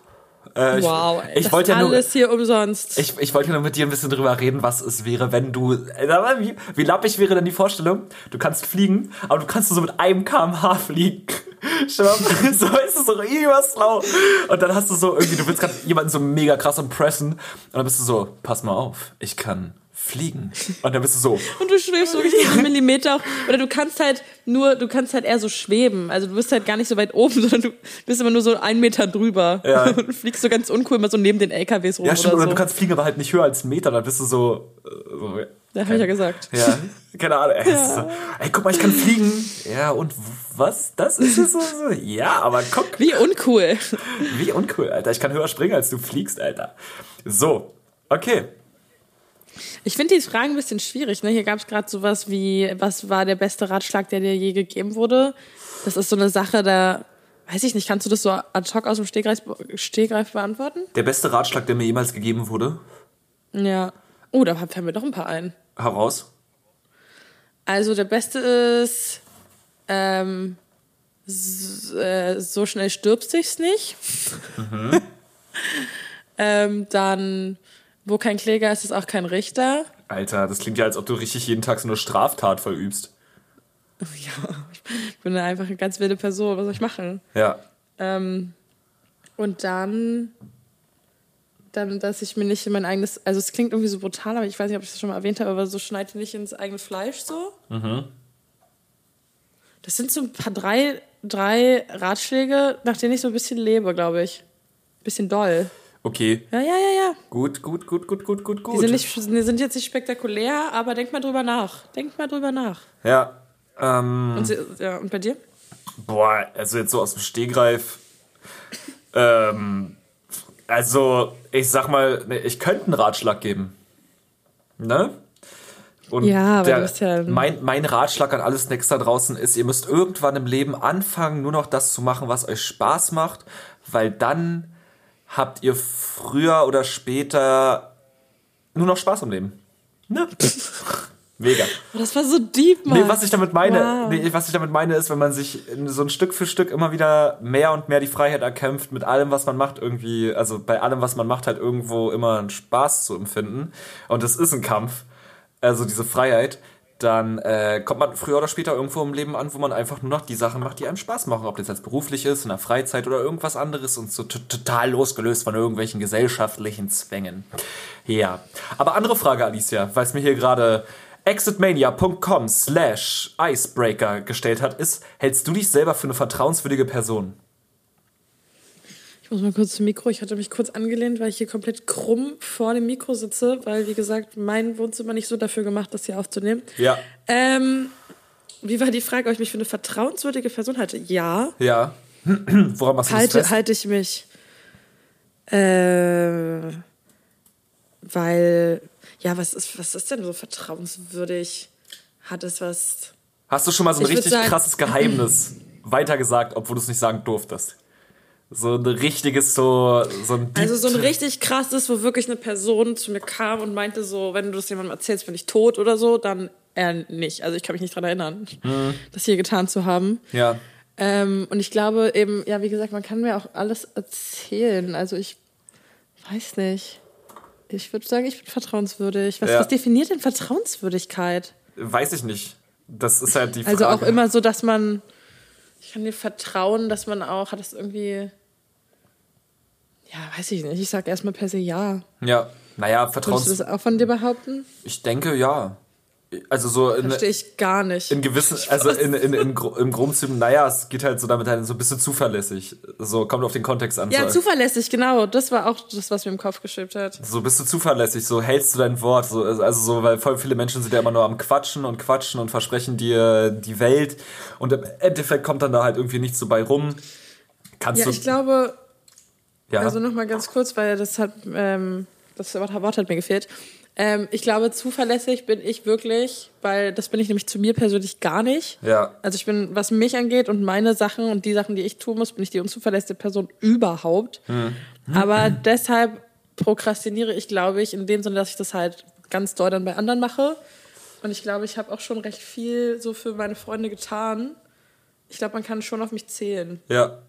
Äh, ich, Wow, ich das wollte ja nur, alles hier umsonst. ich, ich wollte nur mit dir ein bisschen drüber reden, was es wäre, wenn du. äh, Wie, wie lappig wäre denn die Vorstellung? Du kannst fliegen, aber du kannst nur so mit einem kmh fliegen. So ist es so überslau. Und dann hast du so irgendwie, du willst gerade jemanden so mega krass impressen. Und dann bist du so, pass mal auf, ich kann fliegen. Und dann bist du so, Und du schwebst wirklich einen Millimeter. Oder du kannst halt nur, du kannst halt eher so schweben. Also du bist halt gar nicht so weit oben, sondern du bist immer nur so einen Meter drüber. Ja. Und fliegst so ganz uncool immer so neben den LKWs rum ja stimmt, oder so. du kannst fliegen, aber halt nicht höher als einen Meter, dann bist du so, äh, so ja, hab ich ja gesagt. Ja, keine Ahnung. Ey, es ist so, ey, guck mal, ich kann fliegen. Ja, und was? Das ist es so, so? Ja, aber guck, Wie uncool. wie uncool, Alter. Ich kann höher springen, als du fliegst, Alter. So, okay. Ich finde die Fragen ein bisschen schwierig. Ne? Hier gab es gerade sowas wie, was war der beste Ratschlag, der dir je gegeben wurde? Das ist so eine Sache, da weiß ich nicht, kannst du das so ad hoc aus dem Stegreif, Stegreif beantworten? Der beste Ratschlag, der mir jemals gegeben wurde, Ja. Oh, da fällen mir doch ein paar ein. heraus. Also der beste ist, ähm, s- äh, so schnell stirbst du's nicht. ähm, dann, wo kein Kläger ist, ist auch kein Richter. Alter, das klingt ja, als ob du richtig jeden Tag so eine Straftat verübst. Ja, ich bin einfach eine ganz wilde Person. Was soll ich machen? Ja. Ähm, und dann, dann, dass ich mir nicht in mein eigenes, also es klingt irgendwie so brutal, aber ich weiß nicht, ob ich das schon mal erwähnt habe, aber so schneide nicht ins eigene Fleisch so. Das sind so ein paar drei, drei Ratschläge, nach denen ich so ein bisschen lebe, glaube ich. Bisschen doll. Okay. Ja, ja, ja, ja. Gut, gut, gut, gut, gut, gut, gut. Die sind, nicht, die sind jetzt nicht spektakulär, aber denk mal drüber nach. Denk mal drüber nach. Ja. Ähm, Und, sie, ja, und bei dir? boah, also jetzt so aus dem Stegreif. Ähm, also, ich sag mal, ne, ich könnte einen Ratschlag geben. Ne? Und Ja, aber der, du bist ja- mein, mein Ratschlag an alle Snacks da draußen ist, ihr müsst irgendwann im Leben anfangen, nur noch das zu machen, was euch Spaß macht, weil dann habt ihr früher oder später nur noch Spaß im Leben. Ne? Mega. Oh, das war so deep, Mann. Nee, was ich damit meine, Wow. nee, was ich damit meine, ist, wenn man sich in so ein Stück für Stück immer wieder mehr und mehr die Freiheit erkämpft, mit allem, was man macht, irgendwie, also bei allem, was man macht, halt irgendwo immer einen Spaß zu empfinden. Und das ist ein Kampf, also diese Freiheit, dann äh, kommt man früher oder später irgendwo im Leben an, wo man einfach nur noch die Sachen macht, die einem Spaß machen. Ob das jetzt beruflich ist, in der Freizeit oder irgendwas anderes und so total losgelöst von irgendwelchen gesellschaftlichen Zwängen. Ja. Aber andere Frage, Alicia, weil es mir hier gerade exitmania.com slash icebreaker gestellt hat, ist, hältst du dich selber für eine vertrauenswürdige Person? Ich muss mal kurz zum Mikro. Ich hatte mich kurz angelehnt, weil ich hier komplett krumm vor dem Mikro sitze, weil, wie gesagt, mein Wohnzimmer nicht so dafür gemacht ist, hier aufzunehmen. Ja. Ähm, wie war die Frage, ob ich mich für eine vertrauenswürdige Person halte? Ja. Ja. Woran machst du das Halte, fest? halte ich mich. Äh, weil, ja, was ist, was ist denn so vertrauenswürdig? Hat es was. Hast du schon mal so ein Ich richtig sagen- krasses Geheimnis weitergesagt, obwohl du es nicht sagen durftest? So ein richtiges, so, so ein Deep Also so ein richtig krasses, wo wirklich eine Person zu mir kam und meinte so, wenn du das jemandem erzählst, bin ich tot oder so, dann er nicht. Also ich kann mich nicht dran erinnern, das hier getan zu haben. Ja. Ähm, und ich glaube eben, ja, wie gesagt, man kann mir auch alles erzählen. Also ich weiß nicht. Ich würde sagen, ich bin vertrauenswürdig. Was, Ja. was definiert denn Vertrauenswürdigkeit? Weiß ich nicht. Das ist halt die Frage. Also auch immer so, dass man, ich kann dir vertrauen, dass man auch, hat es irgendwie, ja, weiß ich nicht. Ich sag erstmal per se ja. Ja. Naja, Würdest du Vertrauens... das auch von dir behaupten? Ich denke, ja. Also so in, Verstehe ich gar nicht. in gewissen, also in, in, in, im Grundzügen, naja, es geht halt so damit halt so ein bisschen zuverlässig. So, kommt auf den Kontext an. ja, so. zuverlässig, genau. Das war auch das, was mir im Kopf geschwebt hat. So bist du zuverlässig, so hältst du dein Wort, so, also so, weil voll viele Menschen sind ja immer nur am Quatschen und Quatschen und versprechen dir die Welt und im Endeffekt kommt dann da halt irgendwie nichts so bei rum. Kannst Ja, du, ich glaube, ja, Also nochmal ganz kurz, weil das hat, ähm, das Wort hat mir gefehlt. Ähm, ich glaube, zuverlässig bin ich wirklich, weil das bin ich nämlich zu mir persönlich gar nicht. ja, Also ich bin, was mich angeht und meine Sachen und die Sachen, die ich tun muss, bin ich die unzuverlässige Person überhaupt. Aber deshalb prokrastiniere ich, glaube ich, in dem Sinne, dass ich das halt ganz doll dann bei anderen mache. Und ich glaube, ich habe auch schon recht viel so für meine Freunde getan. Ich glaube, man kann schon auf mich zählen. ja.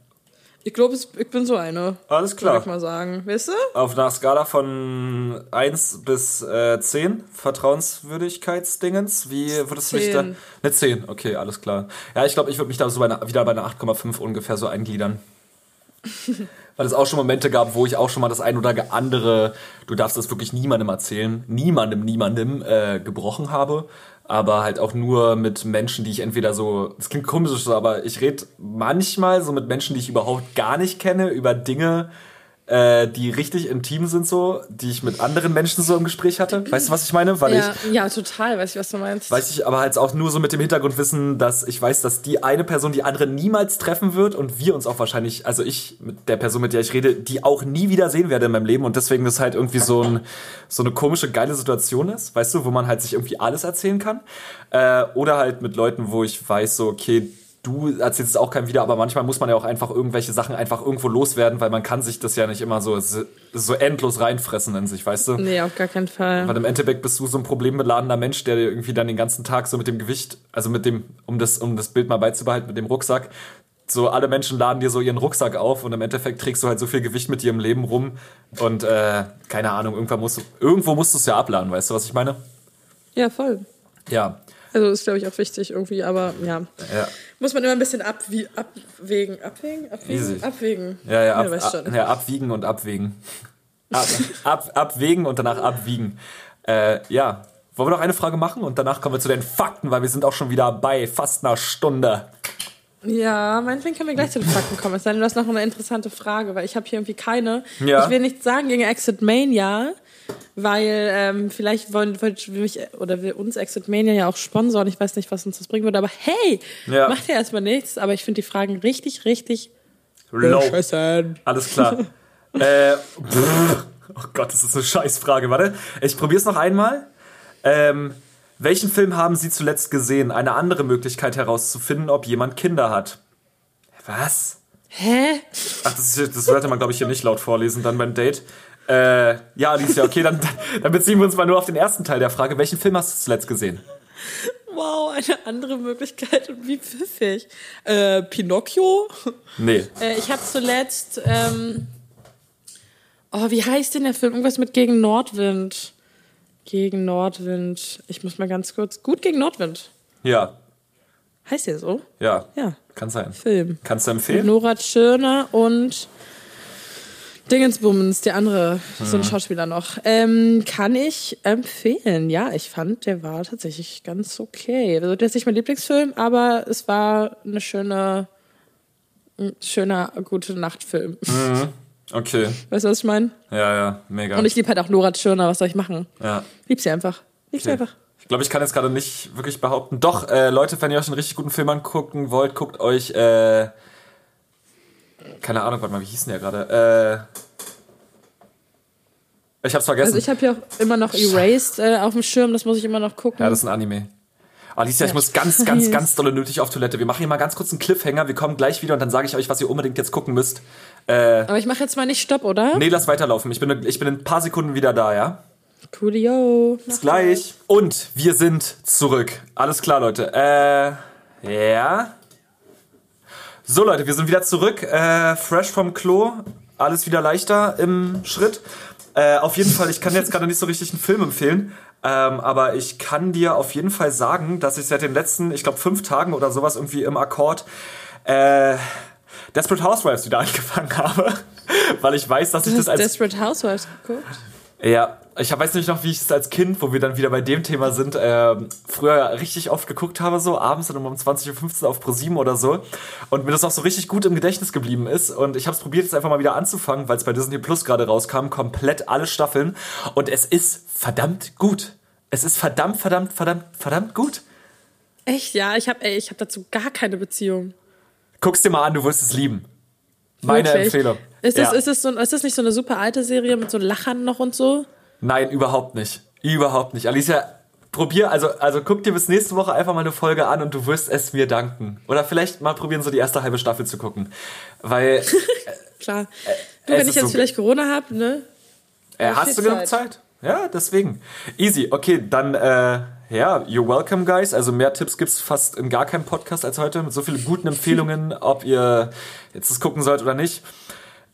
Ich glaube, ich bin so eine. Alles klar. Würde ich mal sagen. Weißt du? Auf einer Skala von 1 bis äh, 10 Vertrauenswürdigkeitsdingens, wie würdest du mich da... 10. Eine 10, okay, alles klar. Ja, ich glaube, ich würde mich da so bei einer, wieder bei einer 8,5 ungefähr so eingliedern. weil es auch schon Momente gab, wo ich auch schon mal das ein oder andere, du darfst das wirklich niemandem erzählen, niemandem, niemandem äh, gebrochen habe. Aber halt auch nur mit Menschen, die ich entweder so, das klingt komisch aber ich rede manchmal so mit Menschen, die ich überhaupt gar nicht kenne, über Dinge, äh, die richtig intim sind, so, die ich mit anderen Menschen so im Gespräch hatte. Weißt du, was ich meine? Weil ja, ich, ja, total, weiß ich, was du meinst. weiß ich aber halt auch nur so mit dem Hintergrundwissen, dass ich weiß, dass die eine Person die andere niemals treffen wird und wir uns auch wahrscheinlich, also ich mit der Person, mit der ich rede, die auch nie wieder sehen werde in meinem Leben und deswegen das halt irgendwie so, ein, so eine komische, geile Situation ist, weißt du, wo man halt sich irgendwie alles erzählen kann. Äh, oder halt mit Leuten, wo ich weiß, so, okay, du erzählst es auch keinem wieder, aber manchmal muss man ja auch einfach irgendwelche Sachen einfach irgendwo loswerden, weil man kann sich das ja nicht immer so, so endlos reinfressen in sich, weißt du? Nee, auf gar keinen Fall. Weil im Endeffekt bist du so ein problembeladener Mensch, der dir irgendwie dann den ganzen Tag so mit dem Gewicht, also mit dem, um das, um das Bild mal beizubehalten, mit dem Rucksack, so alle Menschen laden dir so ihren Rucksack auf und im Endeffekt trägst du halt so viel Gewicht mit dir im Leben rum und äh, keine Ahnung, irgendwann musst du, irgendwo musst du es ja abladen, weißt du, was ich meine? Ja, voll. Ja. Also ist, glaube ich, auch wichtig irgendwie, aber ja. Ja. Muss man immer ein bisschen abwie abwägen. Abwägen? Abwägen? Abwägen. Ja, ja, ab, ab, ja abwiegen und abwägen. Ab, ab, abwägen und danach abwiegen. Äh, ja. Wollen wir noch eine Frage machen und danach kommen wir zu den Fakten, weil wir sind auch schon wieder bei fast einer Stunde. Ja, meinetwegen können wir gleich zu den Fakten kommen. Es sei denn, du hast noch eine interessante Frage, weil ich habe hier irgendwie keine. Ja. Ich will nichts sagen gegen Exit Mania, weil ähm, vielleicht wollen, wollen wir mich oder will uns Exit Mania ja auch sponsoren. Ich weiß nicht, was uns das bringen würde, aber hey, Ja. macht ja erstmal nichts. Aber ich finde die Fragen richtig, richtig Low. beschissen. Alles klar. äh, oh Gott, das ist eine Scheißfrage. Warte, ich probiere es noch einmal. Ähm, welchen Film haben Sie zuletzt gesehen? Eine andere Möglichkeit herauszufinden, ob jemand Kinder hat. Was? Hä? Ach, das, ist, das sollte man, glaube ich, hier nicht laut vorlesen, dann beim Date. Äh, ja, Alicia, okay, dann, dann beziehen wir uns mal nur auf den ersten Teil der Frage. Welchen Film hast du zuletzt gesehen? Wow, eine andere Möglichkeit und wie pfiffig. Äh, Pinocchio? Nee. Äh, ich habe zuletzt, ähm, oh, wie heißt denn der Film? Irgendwas mit gegen Nordwind. Gegen Nordwind. Ich muss mal ganz kurz. Gut gegen Nordwind. Ja, Heißt der so? ja. Ja. Kann sein. Film. Kannst du Mit empfehlen? Nora Tschirner und Dingensbummens, der andere, so Mhm. ein Schauspieler noch. Ähm, kann ich empfehlen. Ja, ich fand, der war tatsächlich ganz okay. Also, der ist nicht mein Lieblingsfilm, aber es war eine schöne, ein schöner, gute Nachtfilm. Okay. Weißt du, was ich meine? Ja, ja, mega. Und ich liebe halt auch Nora Tschirner, was soll ich machen? ja. Lieb sie einfach. Lieb sie Okay. einfach. Ich glaube, ich kann jetzt gerade nicht wirklich behaupten. Doch, äh, Leute, wenn ihr euch einen richtig guten Film angucken wollt, guckt euch, äh, keine Ahnung, warte mal, wie hieß denn der gerade? Äh, ich hab's vergessen. Also ich habe hier auch immer noch Erased äh, auf dem Schirm, das muss ich immer noch gucken. ja, das ist ein Anime. Alicia, ich muss ganz, ganz, ganz dolle nötig auf Toilette. Wir machen hier mal ganz kurz einen Cliffhanger. Wir kommen gleich wieder und dann sage ich euch, was ihr unbedingt jetzt gucken müsst. Aber ich mache jetzt mal nicht Stopp, oder? Nee, lass weiterlaufen. Ich bin, ich bin in ein paar Sekunden wieder da, ja? Coolio. Bis gleich. Und wir sind zurück. Alles klar, Leute. Äh, ja. So, Leute, wir sind wieder zurück. Äh, fresh vom Klo. Alles wieder leichter im Schritt. Äh, auf jeden Fall, ich kann jetzt gerade nicht so richtig einen Film empfehlen. Ähm, aber ich kann dir auf jeden Fall sagen, dass ich seit den letzten, ich glaube, fünf Tagen oder sowas irgendwie im Akkord äh, Desperate Housewives wieder angefangen habe. Weil ich weiß, dass ich das hast als Desperate Housewives geguckt? ja, ich weiß nicht noch, wie ich es als Kind, wo wir dann wieder bei dem Thema sind, ähm, früher richtig oft geguckt habe, so abends dann um 20.15 Uhr auf ProSieben oder so. Und mir das auch so richtig gut im Gedächtnis geblieben ist. Und ich habe es probiert, jetzt einfach mal wieder anzufangen, weil es bei Disney Plus gerade rauskam, komplett alle Staffeln. Und es ist verdammt gut. Es ist verdammt, verdammt, verdammt, verdammt gut. Echt, ja. Ich habe ich hab dazu gar keine Beziehung. Guck's dir mal an, du wirst es lieben. Meine Wirklich? Empfehlung. Ist das, Ja. ist, das so, ist das nicht so eine super alte Serie mit so Lachern noch und so? Nein, überhaupt nicht. Überhaupt nicht. Alicia, probier, also, also guck dir bis nächste Woche einfach mal eine Folge an und du wirst es mir danken. Oder vielleicht mal probieren, so die erste halbe Staffel zu gucken. Weil, Klar. es Du, wenn ich jetzt so- vielleicht Corona habe, ne? äh, hast du genug Zeit. Zeit? Ja, deswegen. Easy. Okay, dann, äh, ja, you're welcome, guys. Also mehr Tipps gibt's fast in gar keinem Podcast als heute. Mit so vielen guten Empfehlungen, ob ihr jetzt das gucken sollt oder nicht.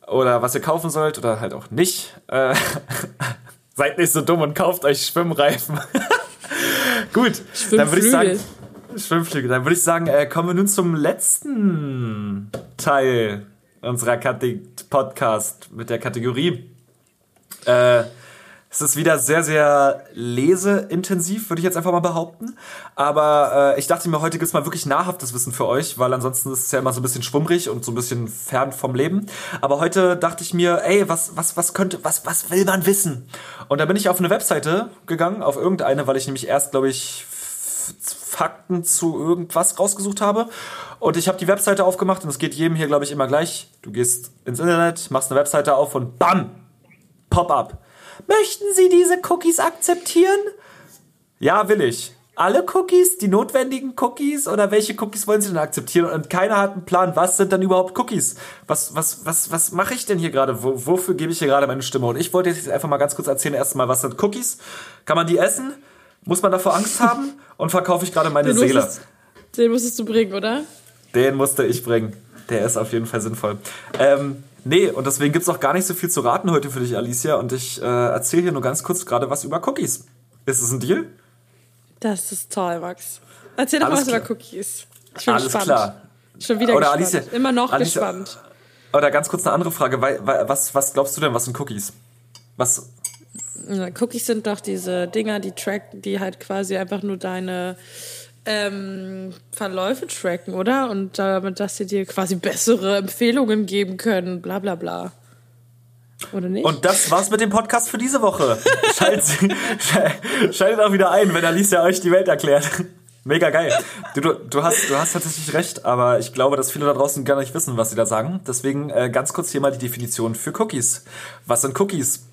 Oder was ihr kaufen sollt oder halt auch nicht. Äh, seid nicht so dumm und kauft euch Schwimmreifen. Gut, dann würde ich sagen, Schwimmflügel. Dann würde ich sagen, äh, kommen wir nun zum letzten Teil unserer Kate Podcast mit der Kategorie. Äh, es ist wieder sehr, sehr leseintensiv, würde ich jetzt einfach mal behaupten. Aber äh, ich dachte mir, heute gibt's mal wirklich nahrhaftes Wissen für euch, weil ansonsten ist es ja immer so ein bisschen schwummrig und so ein bisschen fern vom Leben. Aber heute dachte ich mir, ey, was, was, was könnte, was, was will man wissen? Und da bin ich auf eine Webseite gegangen, auf irgendeine, weil ich nämlich erst, glaube ich, Fakten zu irgendwas rausgesucht habe. Und ich habe die Webseite aufgemacht und es geht jedem hier, glaube ich, immer gleich. Du gehst ins Internet, machst eine Webseite auf und BAM! Pop-up. Möchten Sie diese Cookies akzeptieren? Ja, will ich. Alle Cookies, die notwendigen Cookies oder welche Cookies wollen Sie denn akzeptieren? Und keiner hat einen Plan, was sind dann überhaupt Cookies? Was, was, was, was mache ich denn hier gerade? Wo, wofür gebe ich hier gerade meine Stimme? Und ich wollte jetzt einfach mal ganz kurz erzählen, erstmal, was sind Cookies? Kann man die essen? Muss man davor Angst haben? Und verkaufe ich gerade meine Den Seele? musstest, den musstest du bringen, oder? Den musste ich bringen. Der ist auf jeden Fall sinnvoll. Ähm, nee, und deswegen gibt's auch gar nicht so viel zu raten heute für dich, Alicia. Und ich äh, erzähle hier nur ganz kurz gerade was über Cookies. Ist es ein Deal? Das ist toll, Max. Erzähl doch Alles was klar. über Cookies. Ich bin Alles gespannt. klar. Schon wieder Oder gespannt. Alicia- Immer noch Alicia- gespannt. Oder ganz kurz eine andere Frage. Was, was glaubst du denn, was sind Cookies? Was, Cookies sind doch diese Dinger, die tracken, die halt quasi einfach nur deine ähm, Verläufe tracken, oder? Und damit, dass sie dir quasi bessere Empfehlungen geben können, bla bla bla. Oder nicht? Und das war's mit dem Podcast für diese Woche. Schaltet, schaltet auch wieder ein, wenn Alicia euch die Welt erklärt. Mega geil. Du, du, du, hast, du hast tatsächlich recht, aber ich glaube, dass viele da draußen gar nicht wissen, was sie da sagen. Deswegen äh, ganz kurz hier mal die Definition für Cookies. Was sind Cookies?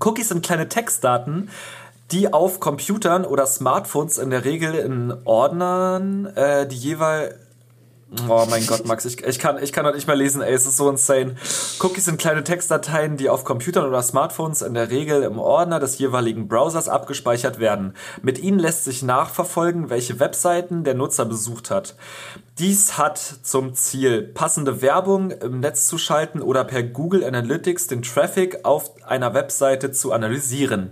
Cookies sind kleine Textdaten, die auf Computern oder Smartphones in der Regel in Ordnern, äh, die jeweils Oh mein Gott, Max, ich, ich, kann, ich kann heute nicht mehr lesen, ey, es ist so insane. Cookies sind kleine Textdateien, die auf Computern oder Smartphones in der Regel im Ordner des jeweiligen Browsers abgespeichert werden. Mit ihnen lässt sich nachverfolgen, welche Webseiten der Nutzer besucht hat. Dies hat zum Ziel, passende Werbung im Netz zu schalten oder per Google Analytics den Traffic auf einer Webseite zu analysieren.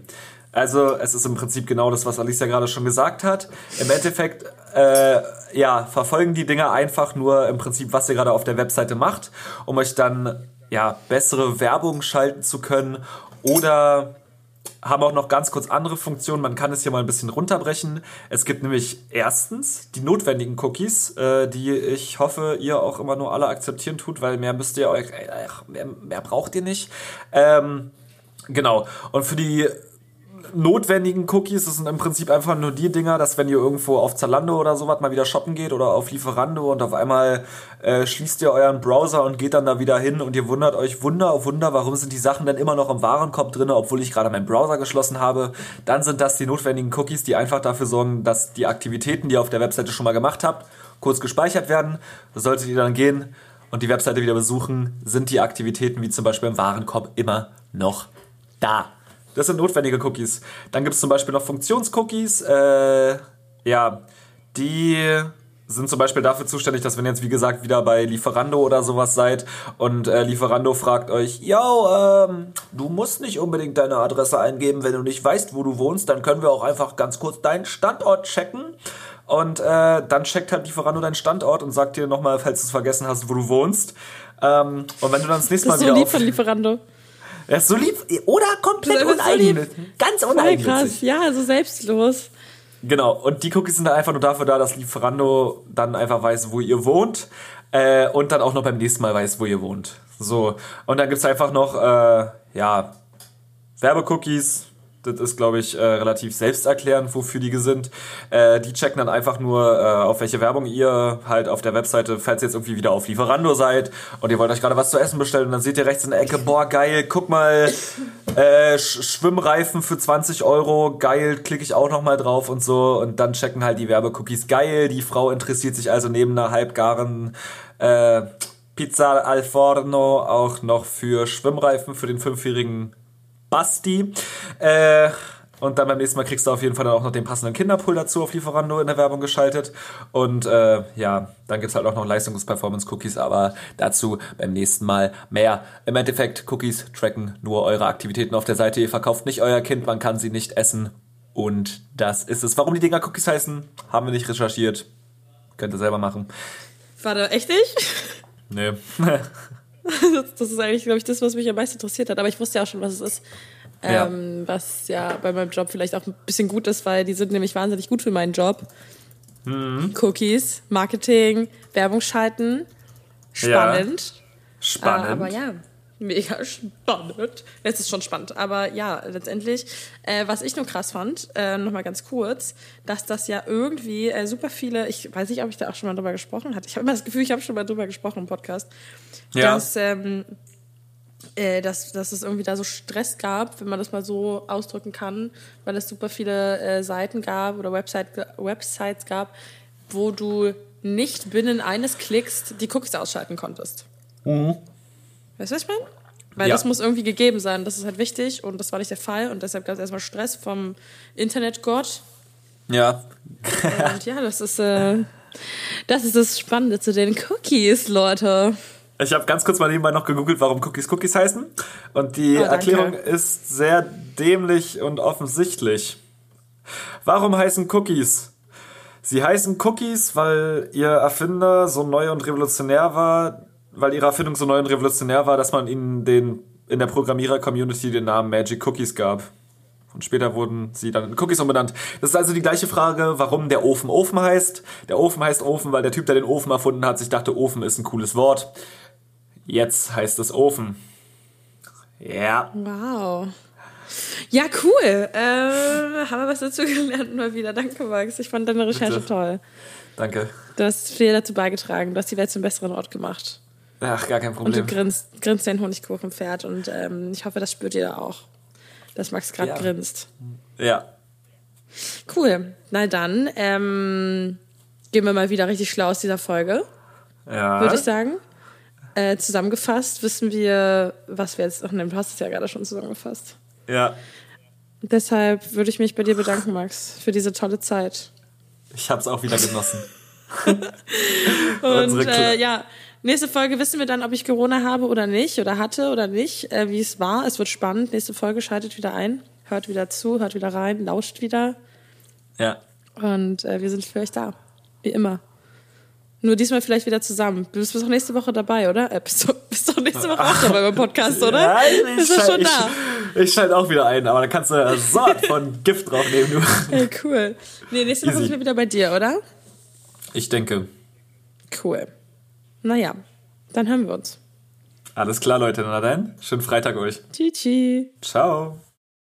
Also es ist im Prinzip genau das, was Alicia gerade schon gesagt hat. Im Endeffekt, äh, ja, verfolgen die Dinger einfach nur im Prinzip, was ihr gerade auf der Webseite macht, um euch dann ja bessere Werbung schalten zu können oder haben auch noch ganz kurz andere Funktionen. Man kann es hier mal ein bisschen runterbrechen. Es gibt nämlich erstens die notwendigen Cookies, äh, die ich hoffe, ihr auch immer nur alle akzeptieren tut, weil mehr müsst ihr euch, äh, mehr, mehr braucht ihr nicht. Ähm, genau. Und für die notwendigen Cookies, das sind im Prinzip einfach nur die Dinger, dass wenn ihr irgendwo auf Zalando oder sowas mal wieder shoppen geht oder auf Lieferando und auf einmal äh, schließt ihr euren Browser und geht dann da wieder hin und ihr wundert euch Wunder auf Wunder, warum sind die Sachen denn immer noch im Warenkorb drinne, obwohl ich gerade meinen Browser geschlossen habe, dann sind das die notwendigen Cookies, die einfach dafür sorgen, dass die Aktivitäten, die ihr auf der Webseite schon mal gemacht habt, kurz gespeichert werden. Da solltet ihr dann gehen und die Webseite wieder besuchen, sind die Aktivitäten wie zum Beispiel im Warenkorb immer noch da. Das sind notwendige Cookies. Dann gibt es zum Beispiel noch Funktionscookies. Äh, ja, die sind zum Beispiel dafür zuständig, dass wenn ihr jetzt wie gesagt wieder bei Lieferando oder sowas seid und äh, Lieferando fragt euch, yo, ähm, du musst nicht unbedingt deine Adresse eingeben, wenn du nicht weißt, wo du wohnst, dann können wir auch einfach ganz kurz deinen Standort checken. Und äh, dann checkt halt Lieferando deinen Standort und sagt dir nochmal, falls du es vergessen hast, wo du wohnst. Ähm, und wenn du dann das nächste das Mal ist so wieder lieb auf... von Lieferando. Er ist so lieb oder komplett Das ist so uneigennützig. Ganz Voll uneigennützig. krass. Ja, so selbstlos. Genau, und die Cookies sind dann einfach nur dafür da, dass Lieferando dann einfach weiß, wo ihr wohnt äh, und dann auch noch beim nächsten Mal weiß, wo ihr wohnt. So, und dann gibt's einfach noch, äh, ja, Werbecookies. Das ist, glaube ich, äh, relativ selbsterklärend, wofür die sind. Äh, die checken dann einfach nur, äh, auf welche Werbung ihr halt auf der Webseite, falls ihr jetzt irgendwie wieder auf Lieferando seid und ihr wollt euch gerade was zu essen bestellen und dann seht ihr rechts in der Ecke, boah, geil, guck mal, äh, Sch Schwimmreifen für 20 Euro, geil, klicke ich auch nochmal drauf und so und dann checken halt die Werbecookies, geil, die Frau interessiert sich also neben einer halbgaren äh, Pizza al Forno auch noch für Schwimmreifen für den fünfjährigen Basti. Äh, und dann beim nächsten Mal kriegst du auf jeden Fall dann auch noch den passenden Kinderpool dazu auf Lieferando in der Werbung geschaltet. Und äh, ja, dann gibt's halt auch noch Leistungs-Performance-Cookies, aber dazu beim nächsten Mal mehr. Im Endeffekt, Cookies tracken nur eure Aktivitäten auf der Seite. Ihr verkauft nicht euer Kind, man kann sie nicht essen. Und das ist es. Warum die Dinger Cookies heißen, haben wir nicht recherchiert. Könnt ihr selber machen. Warte, echt ich? Nee. Das, das ist eigentlich, glaube ich, das, was mich am meisten interessiert hat. Aber ich wusste ja auch schon, was es ist. Ja. Ähm, was ja bei meinem Job vielleicht auch ein bisschen gut ist, weil die sind nämlich wahnsinnig gut für meinen Job. Mhm. Cookies, Marketing, Werbung schalten. Spannend. Spannend. Äh, aber ja, mega spannend. Es ist schon spannend. Aber ja, letztendlich, äh, was ich nur krass fand, äh, nochmal ganz kurz, dass das ja irgendwie äh, super viele, ich weiß nicht, ob ich da auch schon mal drüber gesprochen hatte. Ich habe immer das Gefühl, ich habe schon mal drüber gesprochen im Podcast, Ja. dass, ähm, äh, dass, dass es irgendwie da so Stress gab, wenn man das mal so ausdrücken kann, weil es super viele äh, Seiten gab oder Website, Websites gab, wo du nicht binnen eines Klicks die Cookies ausschalten konntest. Weißt du, was ich meine? Weil Ja. das muss irgendwie gegeben sein. Das ist halt wichtig und das war nicht der Fall und deshalb gab es erstmal Stress vom Internetgott. ja. Und ja, das ist, äh, das ist das Spannende zu den Cookies, Leute. Ich habe ganz kurz mal nebenbei noch gegoogelt, warum Cookies Cookies heißen. Und die Oh. Erklärung ist sehr dämlich und offensichtlich. Warum heißen Cookies? Sie heißen Cookies, weil ihr Erfinder so neu und revolutionär war, weil ihre Erfindung so neu und revolutionär war, dass man ihnen den, in der Programmierer-Community den Namen Magic Cookies gab. Und später wurden sie dann in Cookies umbenannt. Das ist also die gleiche Frage, warum der Ofen Ofen heißt. Der Ofen heißt Ofen, weil der Typ, der den Ofen erfunden hat, sich dachte, Ofen ist ein cooles Wort. Jetzt heißt es Ofen. Ja. Wow. Ja, cool. Äh, haben wir was dazu gelernt mal wieder. Danke, Max. Ich fand deine Recherche Bitte. toll. Danke. Du hast viel dazu beigetragen. Du hast die Welt zum besseren Ort gemacht. Ach, gar kein Und du Problem. grinst, grinst dein Honigkuchenpferd. Und ähm, ich hoffe, das spürt ihr auch, dass Max gerade Ja. grinst. Ja. Cool. Na dann, ähm, gehen wir mal wieder richtig schlau aus dieser Folge, Ja. würde ich sagen. Äh, zusammengefasst wissen wir, was wir jetzt. Ach nein, du hast es ja gerade schon zusammengefasst. Ja. Deshalb würde ich mich bei dir bedanken, Max, für diese tolle Zeit. Ich hab's auch wieder genossen. Und äh, ja, nächste Folge wissen wir dann, ob ich Corona habe oder nicht, oder hatte oder nicht, äh, wie es war. Es wird spannend. Nächste Folge schaltet wieder ein, hört wieder zu, hört wieder rein, lauscht wieder. Ja. Und äh, wir sind für euch da. Wie immer. Nur diesmal vielleicht wieder zusammen. Du bist auch nächste Woche dabei, oder? Äh, bist, du, bist doch nächste Woche auch dabei beim Podcast, oder? Ja, ich, Bist du schon da? ich, ich schalte auch wieder ein, aber da kannst du eine Sort von Gift draufnehmen, du. Cool. Nee, nächste Woche Easy. sind wir wieder bei dir, oder? Ich denke. Cool. Naja, dann hören wir uns. Alles klar, Leute. Na dann, schönen Freitag euch. Tschüss. Ciao.